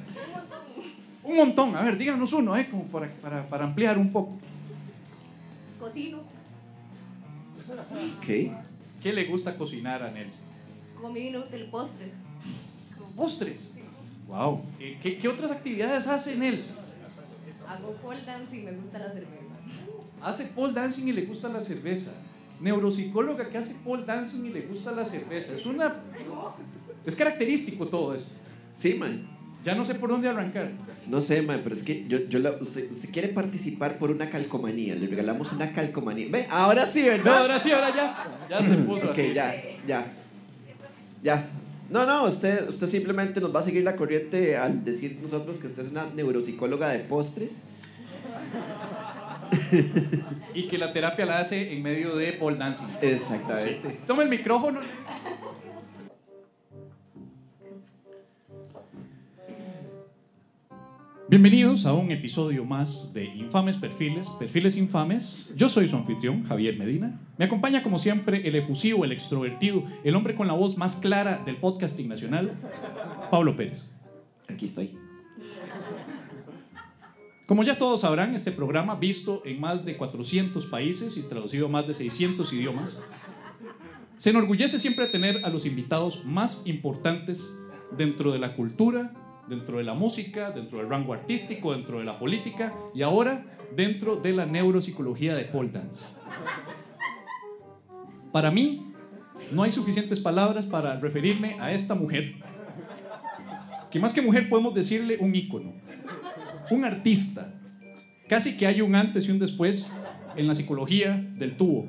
Un montón. A ver, díganos uno, ¿eh? Como para, para, para ampliar un poco. Cocino. ¿Qué? ¿Qué le gusta cocinar a Nelson? Comida inútil, postres. Postres. Wow. ¿Qué, qué otras actividades hace Nelson? Hago pole dance y me gusta la cerveza. Hace pole dancing y le gusta la cerveza. Neuropsicóloga que hace pole dancing y le gusta la cerveza. Es una. Es característico todo eso. Sí, man. Ya no sé por dónde arrancar. No sé, man, pero es que yo, yo la- usted, usted quiere participar por una calcomanía. Le regalamos una calcomanía. Ve, ahora sí, ¿verdad? ahora sí, ahora ya. Ya se puso ok, así. ya, ya. Ya. No, no, usted, usted simplemente nos va a seguir la corriente al decir nosotros que usted es una neuropsicóloga de postres. Y que la terapia la hace en medio de pole dancing. Exactamente. Toma el micrófono. Bienvenidos a un episodio más de Infames Perfiles, Perfiles Infames. Yo soy su anfitrión, Javier Medina. Me acompaña como siempre el efusivo, el extrovertido, el hombre con la voz más clara del podcasting nacional, Pablo Pérez. Aquí estoy. Como ya todos sabrán, este programa, visto en más de 400 países y traducido a más de 600 idiomas, se enorgullece siempre de tener a los invitados más importantes dentro de la cultura, dentro de la música, dentro del rango artístico, dentro de la política y ahora dentro de la neuropsicología de pole dance. Para mí, no hay suficientes palabras para referirme a esta mujer, que más que mujer podemos decirle un ícono un artista. Casi que hay un antes y un después en la psicología del tubo.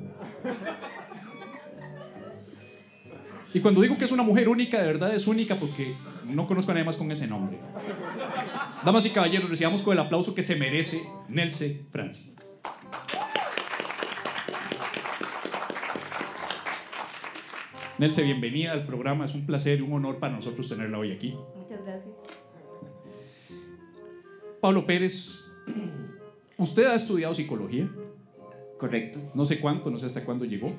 Y cuando digo que es una mujer única, de verdad es única porque no conozco a nadie más con ese nombre. Damas y caballeros, recibamos con el aplauso que se merece Nelce Francis. Nelce, bienvenida al programa. Es un placer y un honor para nosotros tenerla hoy aquí. Muchas gracias. Pablo Pérez, usted ha estudiado psicología, Correcto. no sé cuánto, no sé hasta cuándo llegó,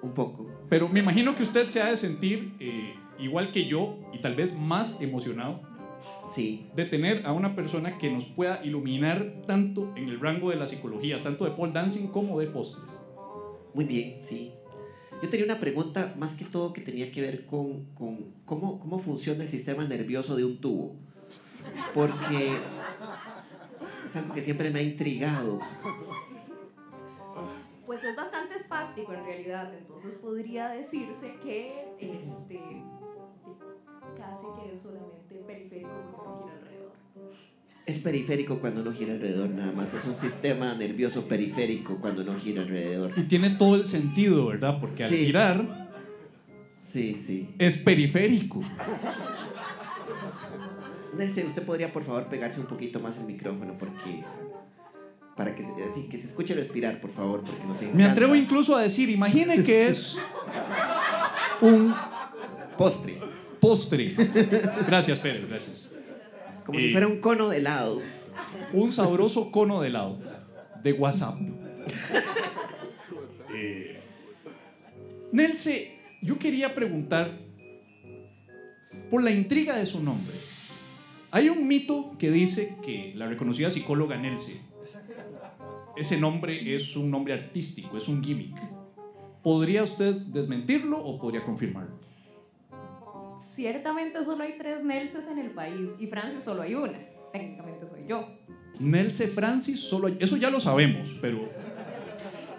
Un poco. pero me imagino que usted se ha de sentir eh, igual que yo y tal vez más emocionado Sí. de tener a una persona que nos pueda iluminar tanto en el rango de la psicología, tanto de pole dancing como de postres. Muy bien, sí. Yo tenía una pregunta más que todo que tenía que ver con, con cómo, cómo funciona el sistema nervioso de un tubo. Porque es algo que siempre me ha intrigado. Pues es bastante espástico en realidad, entonces podría decirse que este, casi que es solamente periférico porque no gira alrededor. Es periférico cuando no gira alrededor nada más. Es un sistema nervioso periférico cuando no gira alrededor. Y tiene todo el sentido, ¿verdad? Porque al Sí. girar Sí, sí. es periférico. Nelson, usted podría por favor pegarse un poquito más el micrófono porque para que, se- así, que se escuche respirar, por favor, porque nos Me encanta. atrevo incluso a decir, imagine que es un postre, postre. Gracias, Pérez, gracias. como Y- si fuera un cono de helado. Un sabroso cono de helado de WhatsApp. Eh, Nelce, yo quería preguntar por la intriga de su nombre. Hay un mito que dice que la reconocida psicóloga Nelce, ese nombre es un nombre artístico, es un gimmick. ¿Podría usted desmentirlo o podría confirmarlo? Ciertamente solo hay tres Nelses en el país y Francia solo hay una. Técnicamente soy yo. Nelce Francis, solo hay- eso ya lo sabemos, pero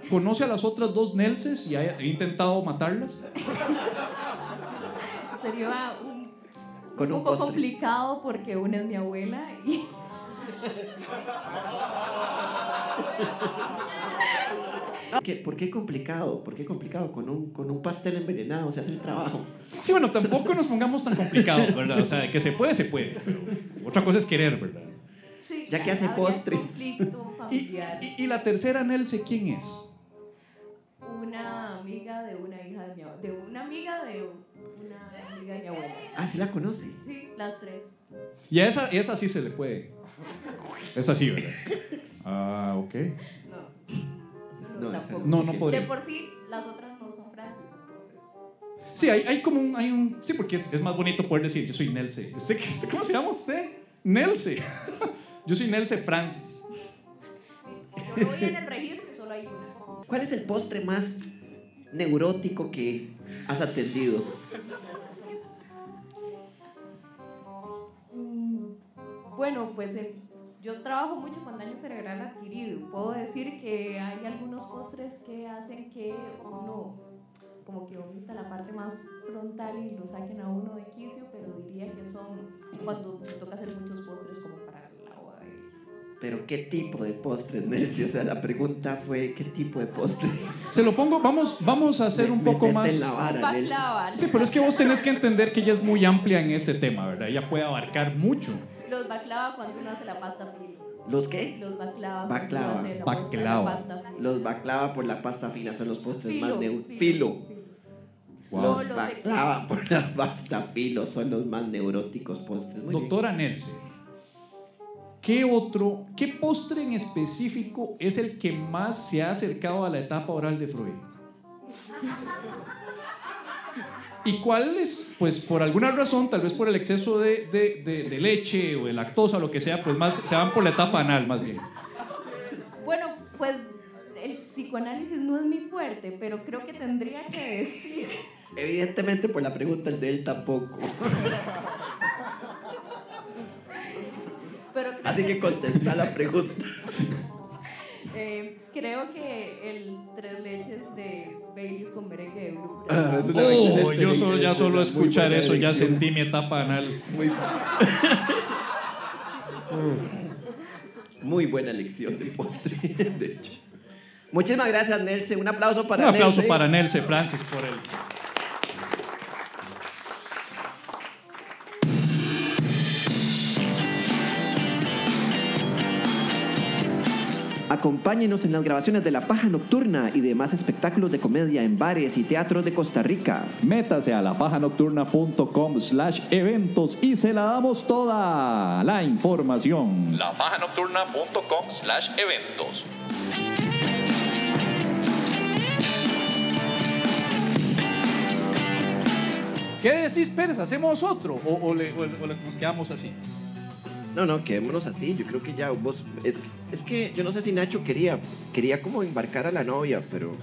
¿conoce a las otras dos Nelces y ha, ha intentado matarlas? Sería un, Con un un poco postre. complicado porque una es mi abuela y ¿Qué- ¿Por qué complicado? ¿Por qué complicado? Con un, con un pastel envenenado se hace el trabajo. Sí, bueno, tampoco nos pongamos tan complicados, ¿verdad? O sea, que se puede, se puede, pero otra cosa es querer, ¿verdad? sí, Ya que hace postres. conflicto Y, familiar. y- y la tercera Nelce, ¿quién es? Una amiga de una hija de mi abuela. De una amiga de amiga de mi abuela. Ah, sí la conoce. Sí, las tres. Y a esa, esa sí se le puede. Esa sí, ¿verdad? Ah, ok. No. No, No, tampoco. No, no De podría. por sí, las otras no son Francis, entonces. Sí, hay, hay como un, hay un... Sí, porque es, es más bonito poder decir, yo soy Nelce. ¿Usted, qué- usted ¿Cómo se llama usted? Nelce. Yo soy Nelce Francis. Como lo vi en el registro, solo hay una. ¿Cuál es el postre más neurótico que has atendido? Bueno, pues eh, yo trabajo mucho con daño cerebral adquirido. Puedo decir que hay algunos postres que hacen que uno como que omita la parte más frontal y lo saquen a uno de quicio, pero diría que son cuando me toca hacer muchos postres como para la boda de ella. Pero ¿qué tipo de postre, Nelson? O sea, la pregunta fue ¿qué tipo de postre? Se lo pongo, vamos, vamos a hacer un poco más... en la vara. Sí, pero es que vos tenés que entender que ella es muy amplia en este tema, ¿verdad? Ella puede abarcar mucho. Los baklava cuando uno hace la pasta filo. ¿Los qué? Los baklava. Baklava. cuando uno hace la postre de la Baklava. Los baklava por la pasta fina son los postres Filo, más neu- filo, filo. Wow. Los No, los baklava por la pasta filo son los más neuróticos postres. Muy bien. Doctora Nelce, ¿qué otro, qué postre en específico es el que más se ha acercado a la etapa oral de Freud? ¿Y cuál es? Pues por alguna razón, tal vez por el exceso de, de- de- de leche o de lactosa o lo que sea, pues más se van por la etapa anal más bien. Bueno, pues el psicoanálisis no es mi fuerte, pero creo que tendría que decir. Evidentemente por la pregunta el de él tampoco. Pero Así que contesta la pregunta. Eh, creo que el tres leches de Baileys con merengue de blue. Ah, es una Oh, yo solo, ya solo escuchar eso, ya sentí mi etapa anal. Muy, Muy buena elección de postre, de hecho. Muchísimas gracias, Nelce. Un aplauso para Un aplauso Nelce. para Nelce Francis por el... Acompáñenos en las grabaciones de La Paja Nocturna y demás espectáculos de comedia en bares y teatros de Costa Rica. Métase a lapajanocturna.com slash eventos y se la damos toda la información. lapajanocturna.com slash eventos. ¿Qué decís, Pérez? ¿Hacemos otro? ¿O, o le- o- o le- nos quedamos así? No, no, quedémonos así. Yo creo que ya vos. Es, es que yo no sé si Nacho quería. Quería como embarcar a la novia, pero.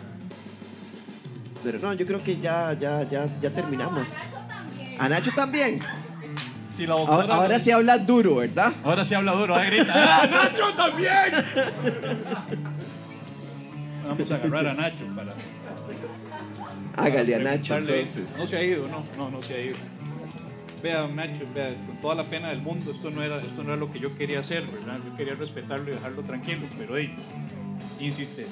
Pero no, yo creo que ya, ya, ya, ya terminamos. A Nacho también. Si la doctora- ahora sí habla duro, ¿verdad? Ahora sí habla duro, ahora grita. ¡Ah, Nacho también! Vamos a agarrar a Nacho para. Hágale a Nacho preguntarle. entonces. No se ha ido, no, no, no se ha ido. Vea, Nacho, vea, con toda la pena del mundo, esto no era, esto no era lo que yo quería hacer, ¿verdad? Yo quería respetarlo y dejarlo tranquilo, pero hey, insiste.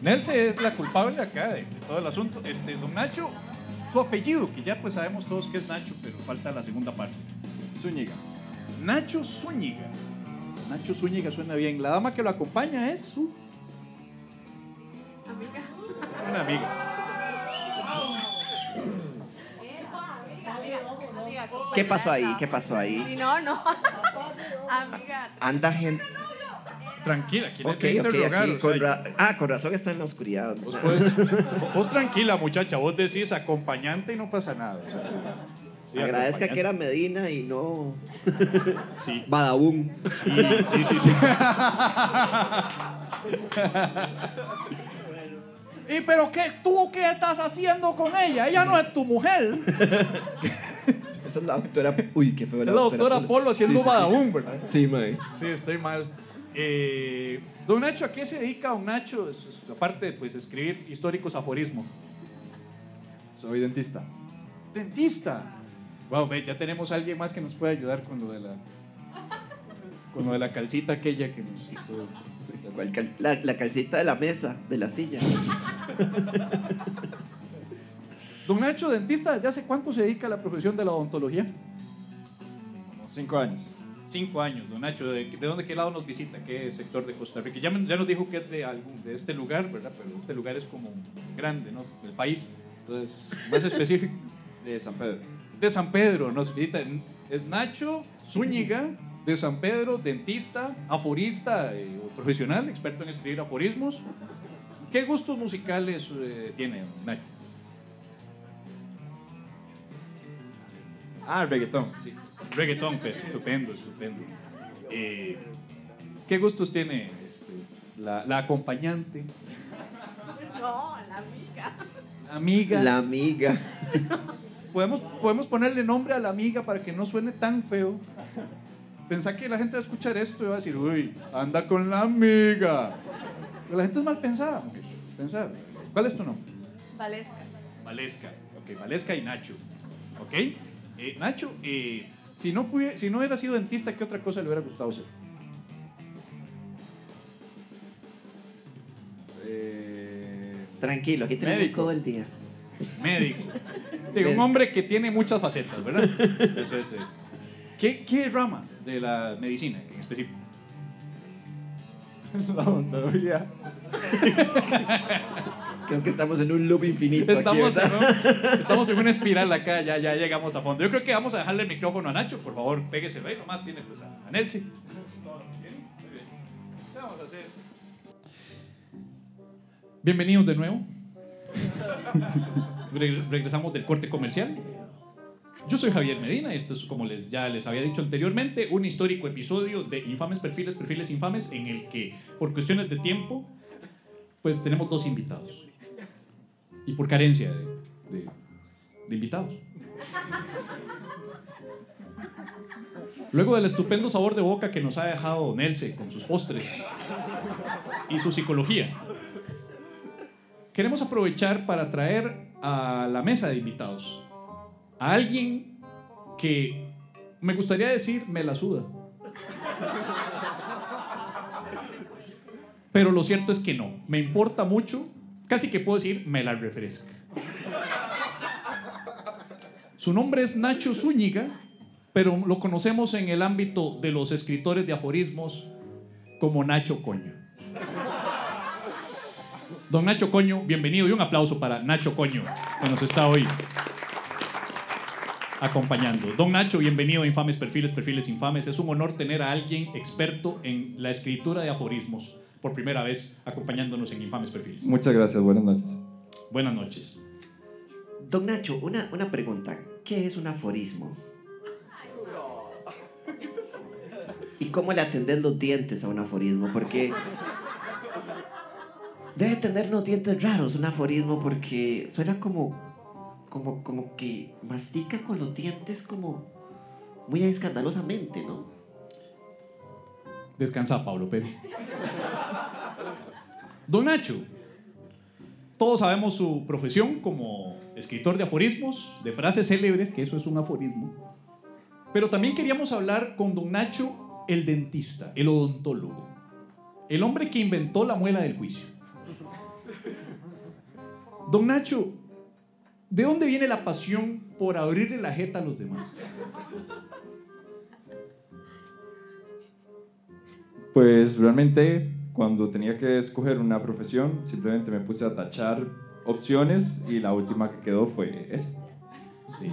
Nelson es la culpable acá de, de todo el asunto. Este, don Nacho, su apellido, que ya pues sabemos todos que es Nacho, pero falta la segunda parte. Zúñiga. Nacho Zúñiga. Nacho Zúñiga suena bien. La dama que lo acompaña es su Amiga. es una amiga. ¿Qué pasó ahí? ¿Qué pasó ahí? No, no. Amiga. Anda gente. Tranquila, aquí Ok, ok, interrogar, aquí o con sea, ra- Ah, con razón está en la oscuridad. Vos, puedes- vos tranquila, muchacha, vos decís acompañante y no pasa nada. o sea, sí, Agradezca que era. Medina y no Sí, Badabun. sí, sí, sí. sí. ¿Y pero qué? ¿Tú qué estás haciendo con ella? Ella no es tu mujer. Esa es la doctora. Uy, qué feo Es la doctora Polo haciendo Sí, badabun, ¿verdad? Sí, mae. Sí, estoy mal. Eh, don Nacho, ¿a qué se dedica don Nacho? Aparte de pues, escribir históricos aforismos. Soy dentista. Dentista. Wow, ve, ya tenemos a alguien más que nos puede ayudar con lo de la, con lo de la calcita aquella que nos hizo. La, cual cal- la, la calcita de la mesa, de la silla. Don Nacho, dentista, ¿desde hace cuánto se dedica a la profesión de la odontología? Como cinco años. Cinco años, don Nacho. ¿De, de dónde, qué lado nos visita? ¿Qué sector de Costa Rica? Ya, me- ya nos dijo que es de, algún, de este lugar, ¿verdad? Pero este lugar es como grande, ¿no? Del país. Entonces, más específico. De San Pedro. de San Pedro, nos visita. Es Nacho Zúñiga, de San Pedro, dentista, aforista eh, profesional, experto en escribir aforismos. ¿Qué gustos musicales eh, tiene Nacho? Ah, reggaetón. Sí. Reggaetón, pues, estupendo, estupendo. Eh, ¿Qué gustos tiene este, la, la acompañante, No, la amiga. la amiga? La amiga. ¿Podemos, podemos ponerle nombre a la amiga para que no suene tan feo. Pensá que la gente va a escuchar esto y va a decir, uy, anda con la amiga. Pero la gente es mal pensada. mujer. Pensá. ¿Cuál es tu nombre? Valesca. Valesca. Ok, Valesca y Nacho. Ok. Eh, Nacho, eh, si, no si no hubiera sido dentista, ¿qué otra cosa le hubiera gustado ser? Eh, Tranquilo, aquí tenemos Médico. todo el día. Médico. Sí, un hombre que tiene muchas facetas, ¿verdad? Eso es. ¿Qué, ¿Qué rama de la medicina en específico? la odontología. Creo que estamos en un loop infinito. aquí, Estamos, ¿verdad? en, estamos en una espiral acá, ya, ya llegamos a fondo. Yo creo que vamos a dejarle el micrófono a Nacho, por favor, péguese ahí nomás, tiene pues a, a Nelsi. Bien, muy bien. ¿Qué vamos a hacer? Bienvenidos de nuevo. Re- regresamos del corte comercial. Yo soy Javier Medina y esto es, como les, ya les había dicho anteriormente, un histórico episodio de Infames Perfiles, Perfiles Infames, en el que, por cuestiones de tiempo, pues tenemos dos invitados. Y por carencia de, de- de invitados. Luego del estupendo sabor de boca que nos ha dejado Nelce con sus postres y su psicología, queremos aprovechar para traer a la mesa de invitados a alguien que me gustaría decir me la suda. Pero lo cierto es que no. Me importa mucho, casi que puedo decir me la refresca. Su nombre es Nacho Zúñiga, pero lo conocemos en el ámbito de los escritores de aforismos como Nacho Coño. Don Nacho Coño, bienvenido y un aplauso para Nacho Coño, que nos está hoy acompañando. Don Nacho, bienvenido a Infames Perfiles, Perfiles Infames. Es un honor tener a alguien experto en la escritura de aforismos por primera vez acompañándonos en Infames Perfiles. Muchas gracias, buenas noches. Buenas noches. Don Nacho, una, una pregunta. ¿Qué es un aforismo? ¿Y cómo le atendés los dientes a un aforismo? Porque Debe tener unos dientes raros un aforismo porque suena como, como, como que mastica con los dientes como muy escandalosamente, ¿no? Descansa, Pablo Pérez. Don Nacho, todos sabemos su profesión como escritor de aforismos, de frases célebres, que eso es un aforismo. Pero también queríamos hablar con Don Nacho, el dentista, el odontólogo, el hombre que inventó la muela del juicio. Don Nacho, ¿de dónde viene la pasión por abrirle la jeta a los demás? Pues realmente cuando tenía que escoger una profesión, simplemente me puse a tachar opciones y la última que quedó fue esa. Sí.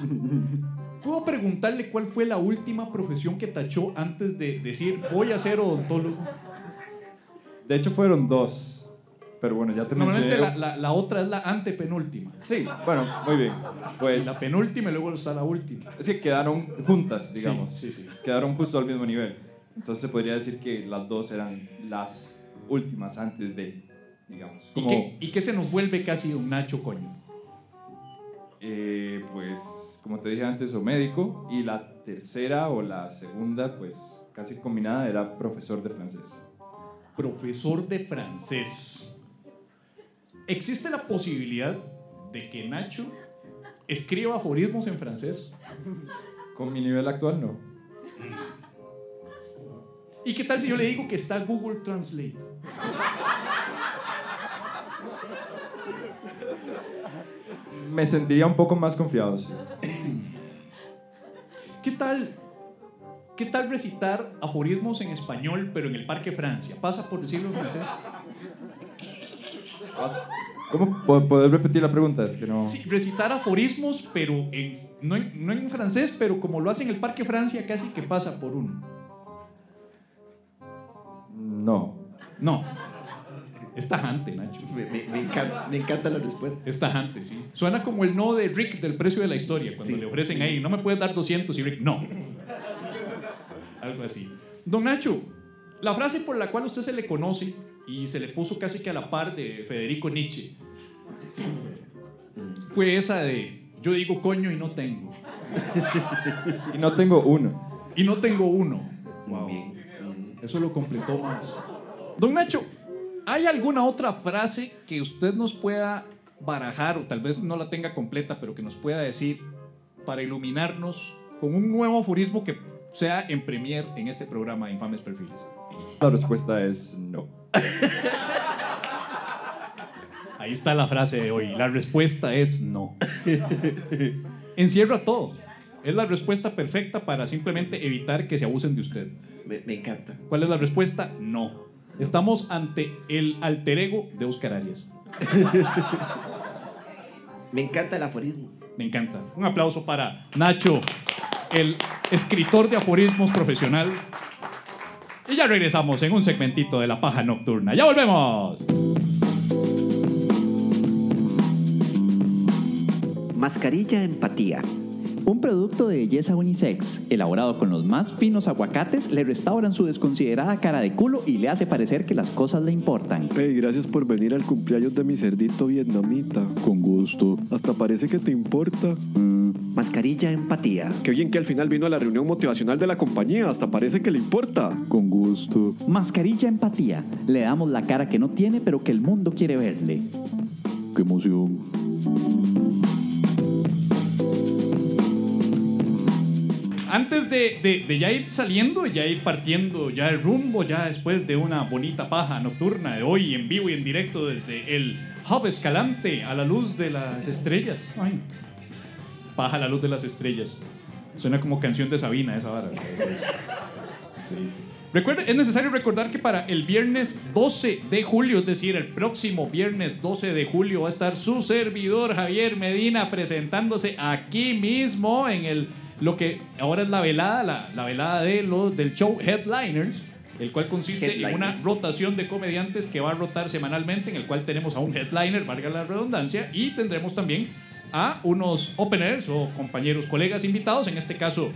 ¿Puedo preguntarle cuál fue la última profesión que tachó antes de decir voy a ser odontólogo? De hecho fueron dos. Pero bueno, ya te Normalmente mencioné. la, la- la otra es la antepenúltima. Sí, bueno, muy bien. Pues La penúltima y luego está la última. es que quedaron juntas, digamos. Sí, sí, sí. Quedaron justo al mismo nivel. Entonces se podría decir que las dos eran las últimas antes de, digamos. ¿Y Como, qué, ¿Y qué se nos vuelve casi un Nacho coño? eh, pues, como te dije antes, o médico. Y la tercera o la segunda, pues, casi combinada, era profesor de francés. Profesor de francés. ¿Existe la posibilidad de que Nacho escriba aforismos en francés? Con mi nivel actual, no. ¿Y qué tal si yo le digo que está Google Translate? Me sentiría un poco más confiado, sí. ¿Qué tal? ¿Qué tal recitar aforismos en español, pero en el Parque Francia? ¿Pasa por decirlo en francés? ¿Cómo po- poder repetir la pregunta? Es que no. Sí, recitar aforismos, pero en, no, en, no en francés, pero como lo hace en el Parque Francia, casi que pasa por uno. No. No. Es tajante, Nacho. Me, me- me encanta, me encanta la respuesta. Es tajante, sí. Suena como el no de Rick del precio de la historia, cuando Sí, le ofrecen ahí, no me puedes dar 200 y Rick, no. Algo así. Don Nacho, la frase por la cual usted se le conoce y se le puso casi que a la par de Federico Nietzsche fue esa de yo digo coño y no tengo. Y no tengo uno. Y no tengo uno. Muy bien. Eso lo completó más. Don Nacho, ¿hay alguna otra frase que usted nos pueda barajar, o tal vez no la tenga completa, pero que nos pueda decir para iluminarnos con un nuevo aforismo que sea en premier en este programa de Infames Perfiles? La respuesta es no. Ahí está la frase de hoy. La respuesta es no. Encierra todo. Es la respuesta perfecta para simplemente evitar que se abusen de usted. Me, me encanta. ¿Cuál es la respuesta? No. Estamos ante el alter ego de Oscar Arias. Me encanta el aforismo. Me encanta. Un aplauso para Nacho, el escritor de aforismos profesional. Y ya regresamos en un segmentito de la paja nocturna. ¡Ya volvemos! Mascarilla Empatía. Un producto de belleza unisex, elaborado con los más finos aguacates, le restauran su desconsiderada cara de culo y le hace parecer que las cosas le importan. Hey, gracias por venir al cumpleaños de mi cerdito vietnamita. Con gusto. Hasta parece que te importa. Mm, Mascarilla Empatía. Qué bien que al final vino a la reunión motivacional de la compañía. Hasta parece que le importa. con gusto. Mascarilla empatía. Le damos la cara que no tiene, pero que el mundo quiere verle. Qué emoción. Antes de, de- de ya ir saliendo, ya ir partiendo ya el rumbo, ya después de una bonita paja nocturna de hoy en vivo y en directo desde el Hub Escalante a la luz de las estrellas. Ay, paja a la luz de las estrellas. Suena como canción de Sabina esa vara. Sí. Recuerda, es necesario recordar que para el viernes 12 de julio, es decir, el próximo viernes 12 de julio, va a estar su servidor Javier Medina presentándose aquí mismo en el lo que ahora es la velada, la, la velada de los, del show Headliners, el cual consiste en una rotación de comediantes que va a rotar semanalmente, en el cual tenemos a un headliner, valga la redundancia, y tendremos también a unos openers o compañeros, colegas invitados, en este caso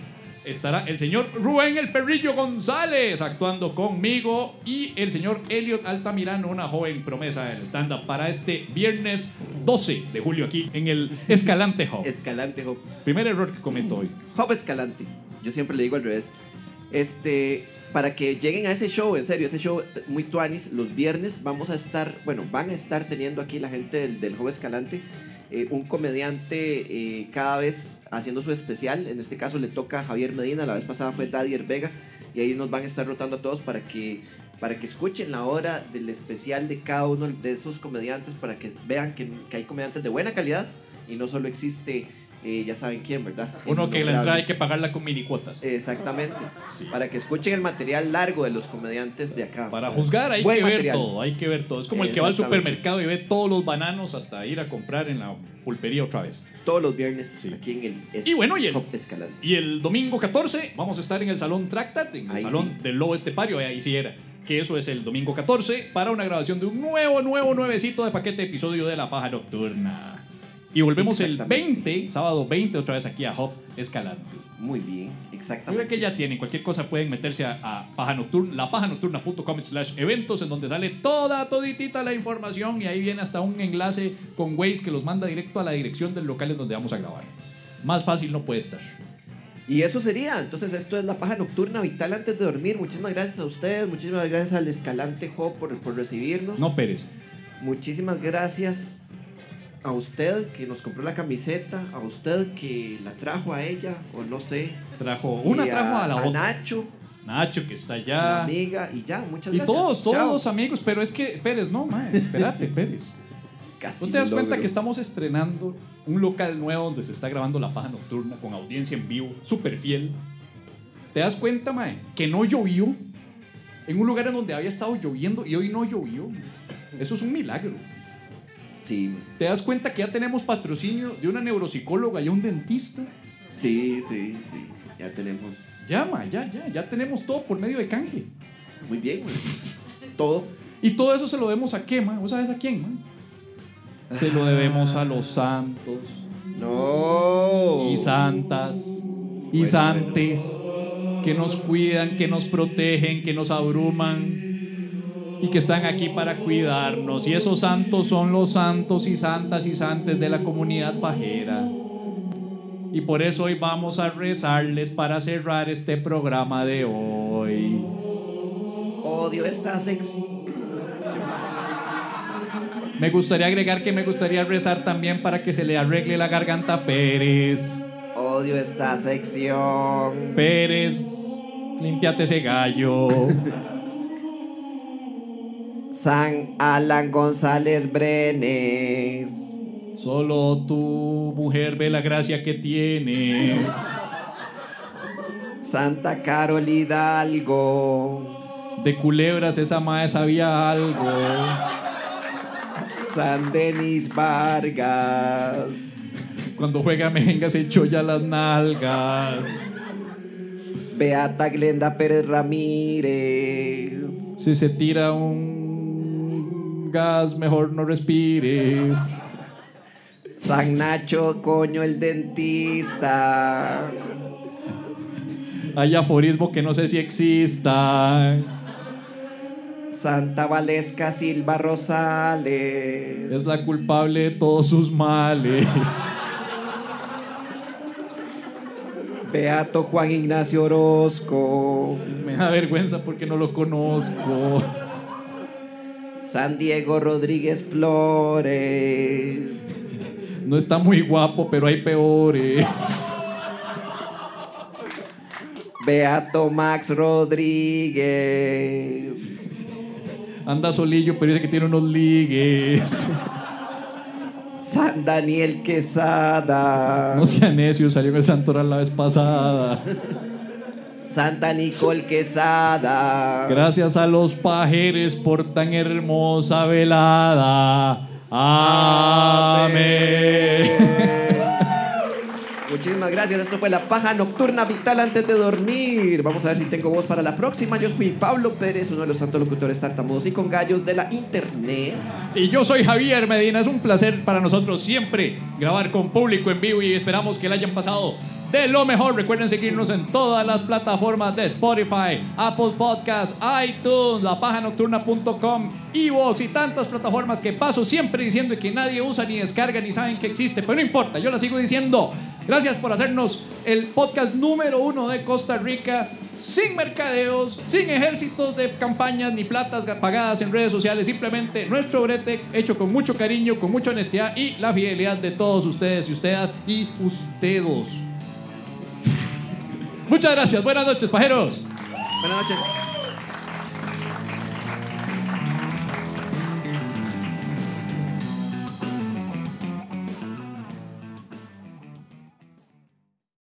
estará el señor Rubén el Perrillo González actuando conmigo y el señor Elliot Altamirano, una joven promesa del stand-up para este viernes 12 de julio aquí en el Escalante Hub. Escalante Hop. Primer error que cometo hoy. Hop Escalante. Yo siempre le digo al revés. Este, para que lleguen a ese show, en serio, ese show muy tuanis, los viernes vamos a estar, bueno, van a estar teniendo aquí la gente del, del Escalante eh, un comediante eh, cada vez haciendo su especial. En este caso le toca a Javier Medina, la vez pasada fue Dadier Vega, y ahí nos van a estar rotando a todos para que, para que escuchen la hora del especial de cada uno de esos comediantes, para que vean que, que hay comediantes de buena calidad y no solo existe, eh, ya saben quién, ¿verdad? Uno que la entrada hay que pagarla con mini cuotas. Exactamente. Sí. Para que escuchen el material largo de los comediantes de acá. Para juzgar hay Buen que ver todo, hay que ver todo. Es como el que va al supermercado y ve todos los bananos hasta ir a comprar en la pulpería otra vez. Todos los viernes Sí. aquí en el es- Y bueno, y el-. Y el domingo 14 vamos a estar en el Salón Tractat, en el Ahí Salón sí. del Lobo Estepario, ahí sí era. Que eso es el domingo 14 para una grabación de un nuevo, nuevo, nuevecito de paquete episodio de La Paja Nocturna. Y volvemos el Exactamente. 20, sábado 20, otra vez aquí a Hop Escalante. Muy bien, exactamente. que ya tienen, cualquier cosa pueden meterse a, a paja nocturna, lapajanocturna.com slash eventos en donde sale toda, toditita la información y ahí viene hasta un enlace con Waze que los manda directo a la dirección del local en donde vamos a grabar. Más fácil no puede estar. Y eso sería. Entonces, esto es la paja nocturna vital antes de dormir. Muchísimas gracias a ustedes. Muchísimas gracias al Escalante Hop por, por recibirnos. No Pérez. Muchísimas gracias a usted que nos compró la camiseta. A usted que la trajo a ella. O no sé. Trajo, una Y trajo a la otra. Nacho, Nacho que está allá. amiga. Y ya, muchas Y gracias. todos, todos Chao. los amigos, pero es que Pérez, no, mae, espérate, Pérez. Casi ¿No te das cuenta que estamos estrenando un local nuevo donde se está grabando La Paja Nocturna con audiencia en vivo, súper fiel? ¿Te das cuenta, mae? Que no llovió en un lugar en donde había estado lloviendo y hoy no llovió. Eso es un milagro. Sí, ¿Te das cuenta que ya tenemos patrocinio de una neuropsicóloga y un dentista? sí, sí, sí. Ya tenemos. Ya, mae, ya, ya, ya tenemos todo por medio de canje. Muy bien, güey. Todo. Y todo eso se lo debemos a qué, mae? ¿Vos sabes a quién, mae? Se lo debemos a los santos. No. y santas y Bueno, santes que nos cuidan, que nos protegen, que nos abruman y que están aquí para cuidarnos. Y esos santos son los santos y santas y santes de la comunidad pajera. Y por eso hoy vamos a rezarles para cerrar este programa de hoy. Odio esta sexy. Me gustaría agregar que me gustaría rezar también para que se le arregle la garganta a Pérez. Odio esta sección. Pérez, límpiate ese gallo. San Alan González Brenes. Solo tu mujer ve la gracia que tienes. Santa Carol Hidalgo. De culebras esa madre sabía algo. San Denis Vargas. Cuando juega mejenga se ya las nalgas. Beata Glenda Pérez Ramírez. Si se tira un gas, mejor no respires. San Nacho Coño el dentista. Hay aforismo que no sé si exista. Santa Valesca Silva Rosales. Es la culpable de todos sus males. Beato Juan Ignacio Orozco. Me da vergüenza porque no lo conozco. San Diego Rodríguez Flores. No está muy guapo, pero hay peores. Beato Max Rodríguez. Anda solillo, pero dice que tiene unos ligues. San Daniel Quesada. No sea necio, salió en el Santoral la vez pasada. Santa Nicole Quesada. Gracias a los pajeres por tan hermosa velada. Amén. Muchísimas gracias. Esto fue la paja nocturna vital antes de dormir. Vamos a ver si tengo voz para la próxima. Yo fui Pablo Pérez, uno de los santos locutores tartamudos y con gallos de la internet. Y yo soy Javier Medina. Es un placer para nosotros siempre grabar con público en vivo y esperamos que la hayan pasado de lo mejor. Recuerden seguirnos en todas las plataformas de Spotify, Apple Podcasts, iTunes, lapajanocturna.com, Evox y tantas plataformas que paso siempre diciendo que nadie usa ni descarga ni saben que existe. Pero no importa, yo la sigo diciendo. Gracias por hacernos el podcast número uno de Costa Rica. Sin mercadeos, sin ejércitos de campañas ni platas pagadas en redes sociales, simplemente nuestro brete hecho con mucho cariño, con mucha honestidad y la fidelidad de todos ustedes y ustedes y ustedes. Muchas gracias, buenas noches, pajeros. Buenas noches.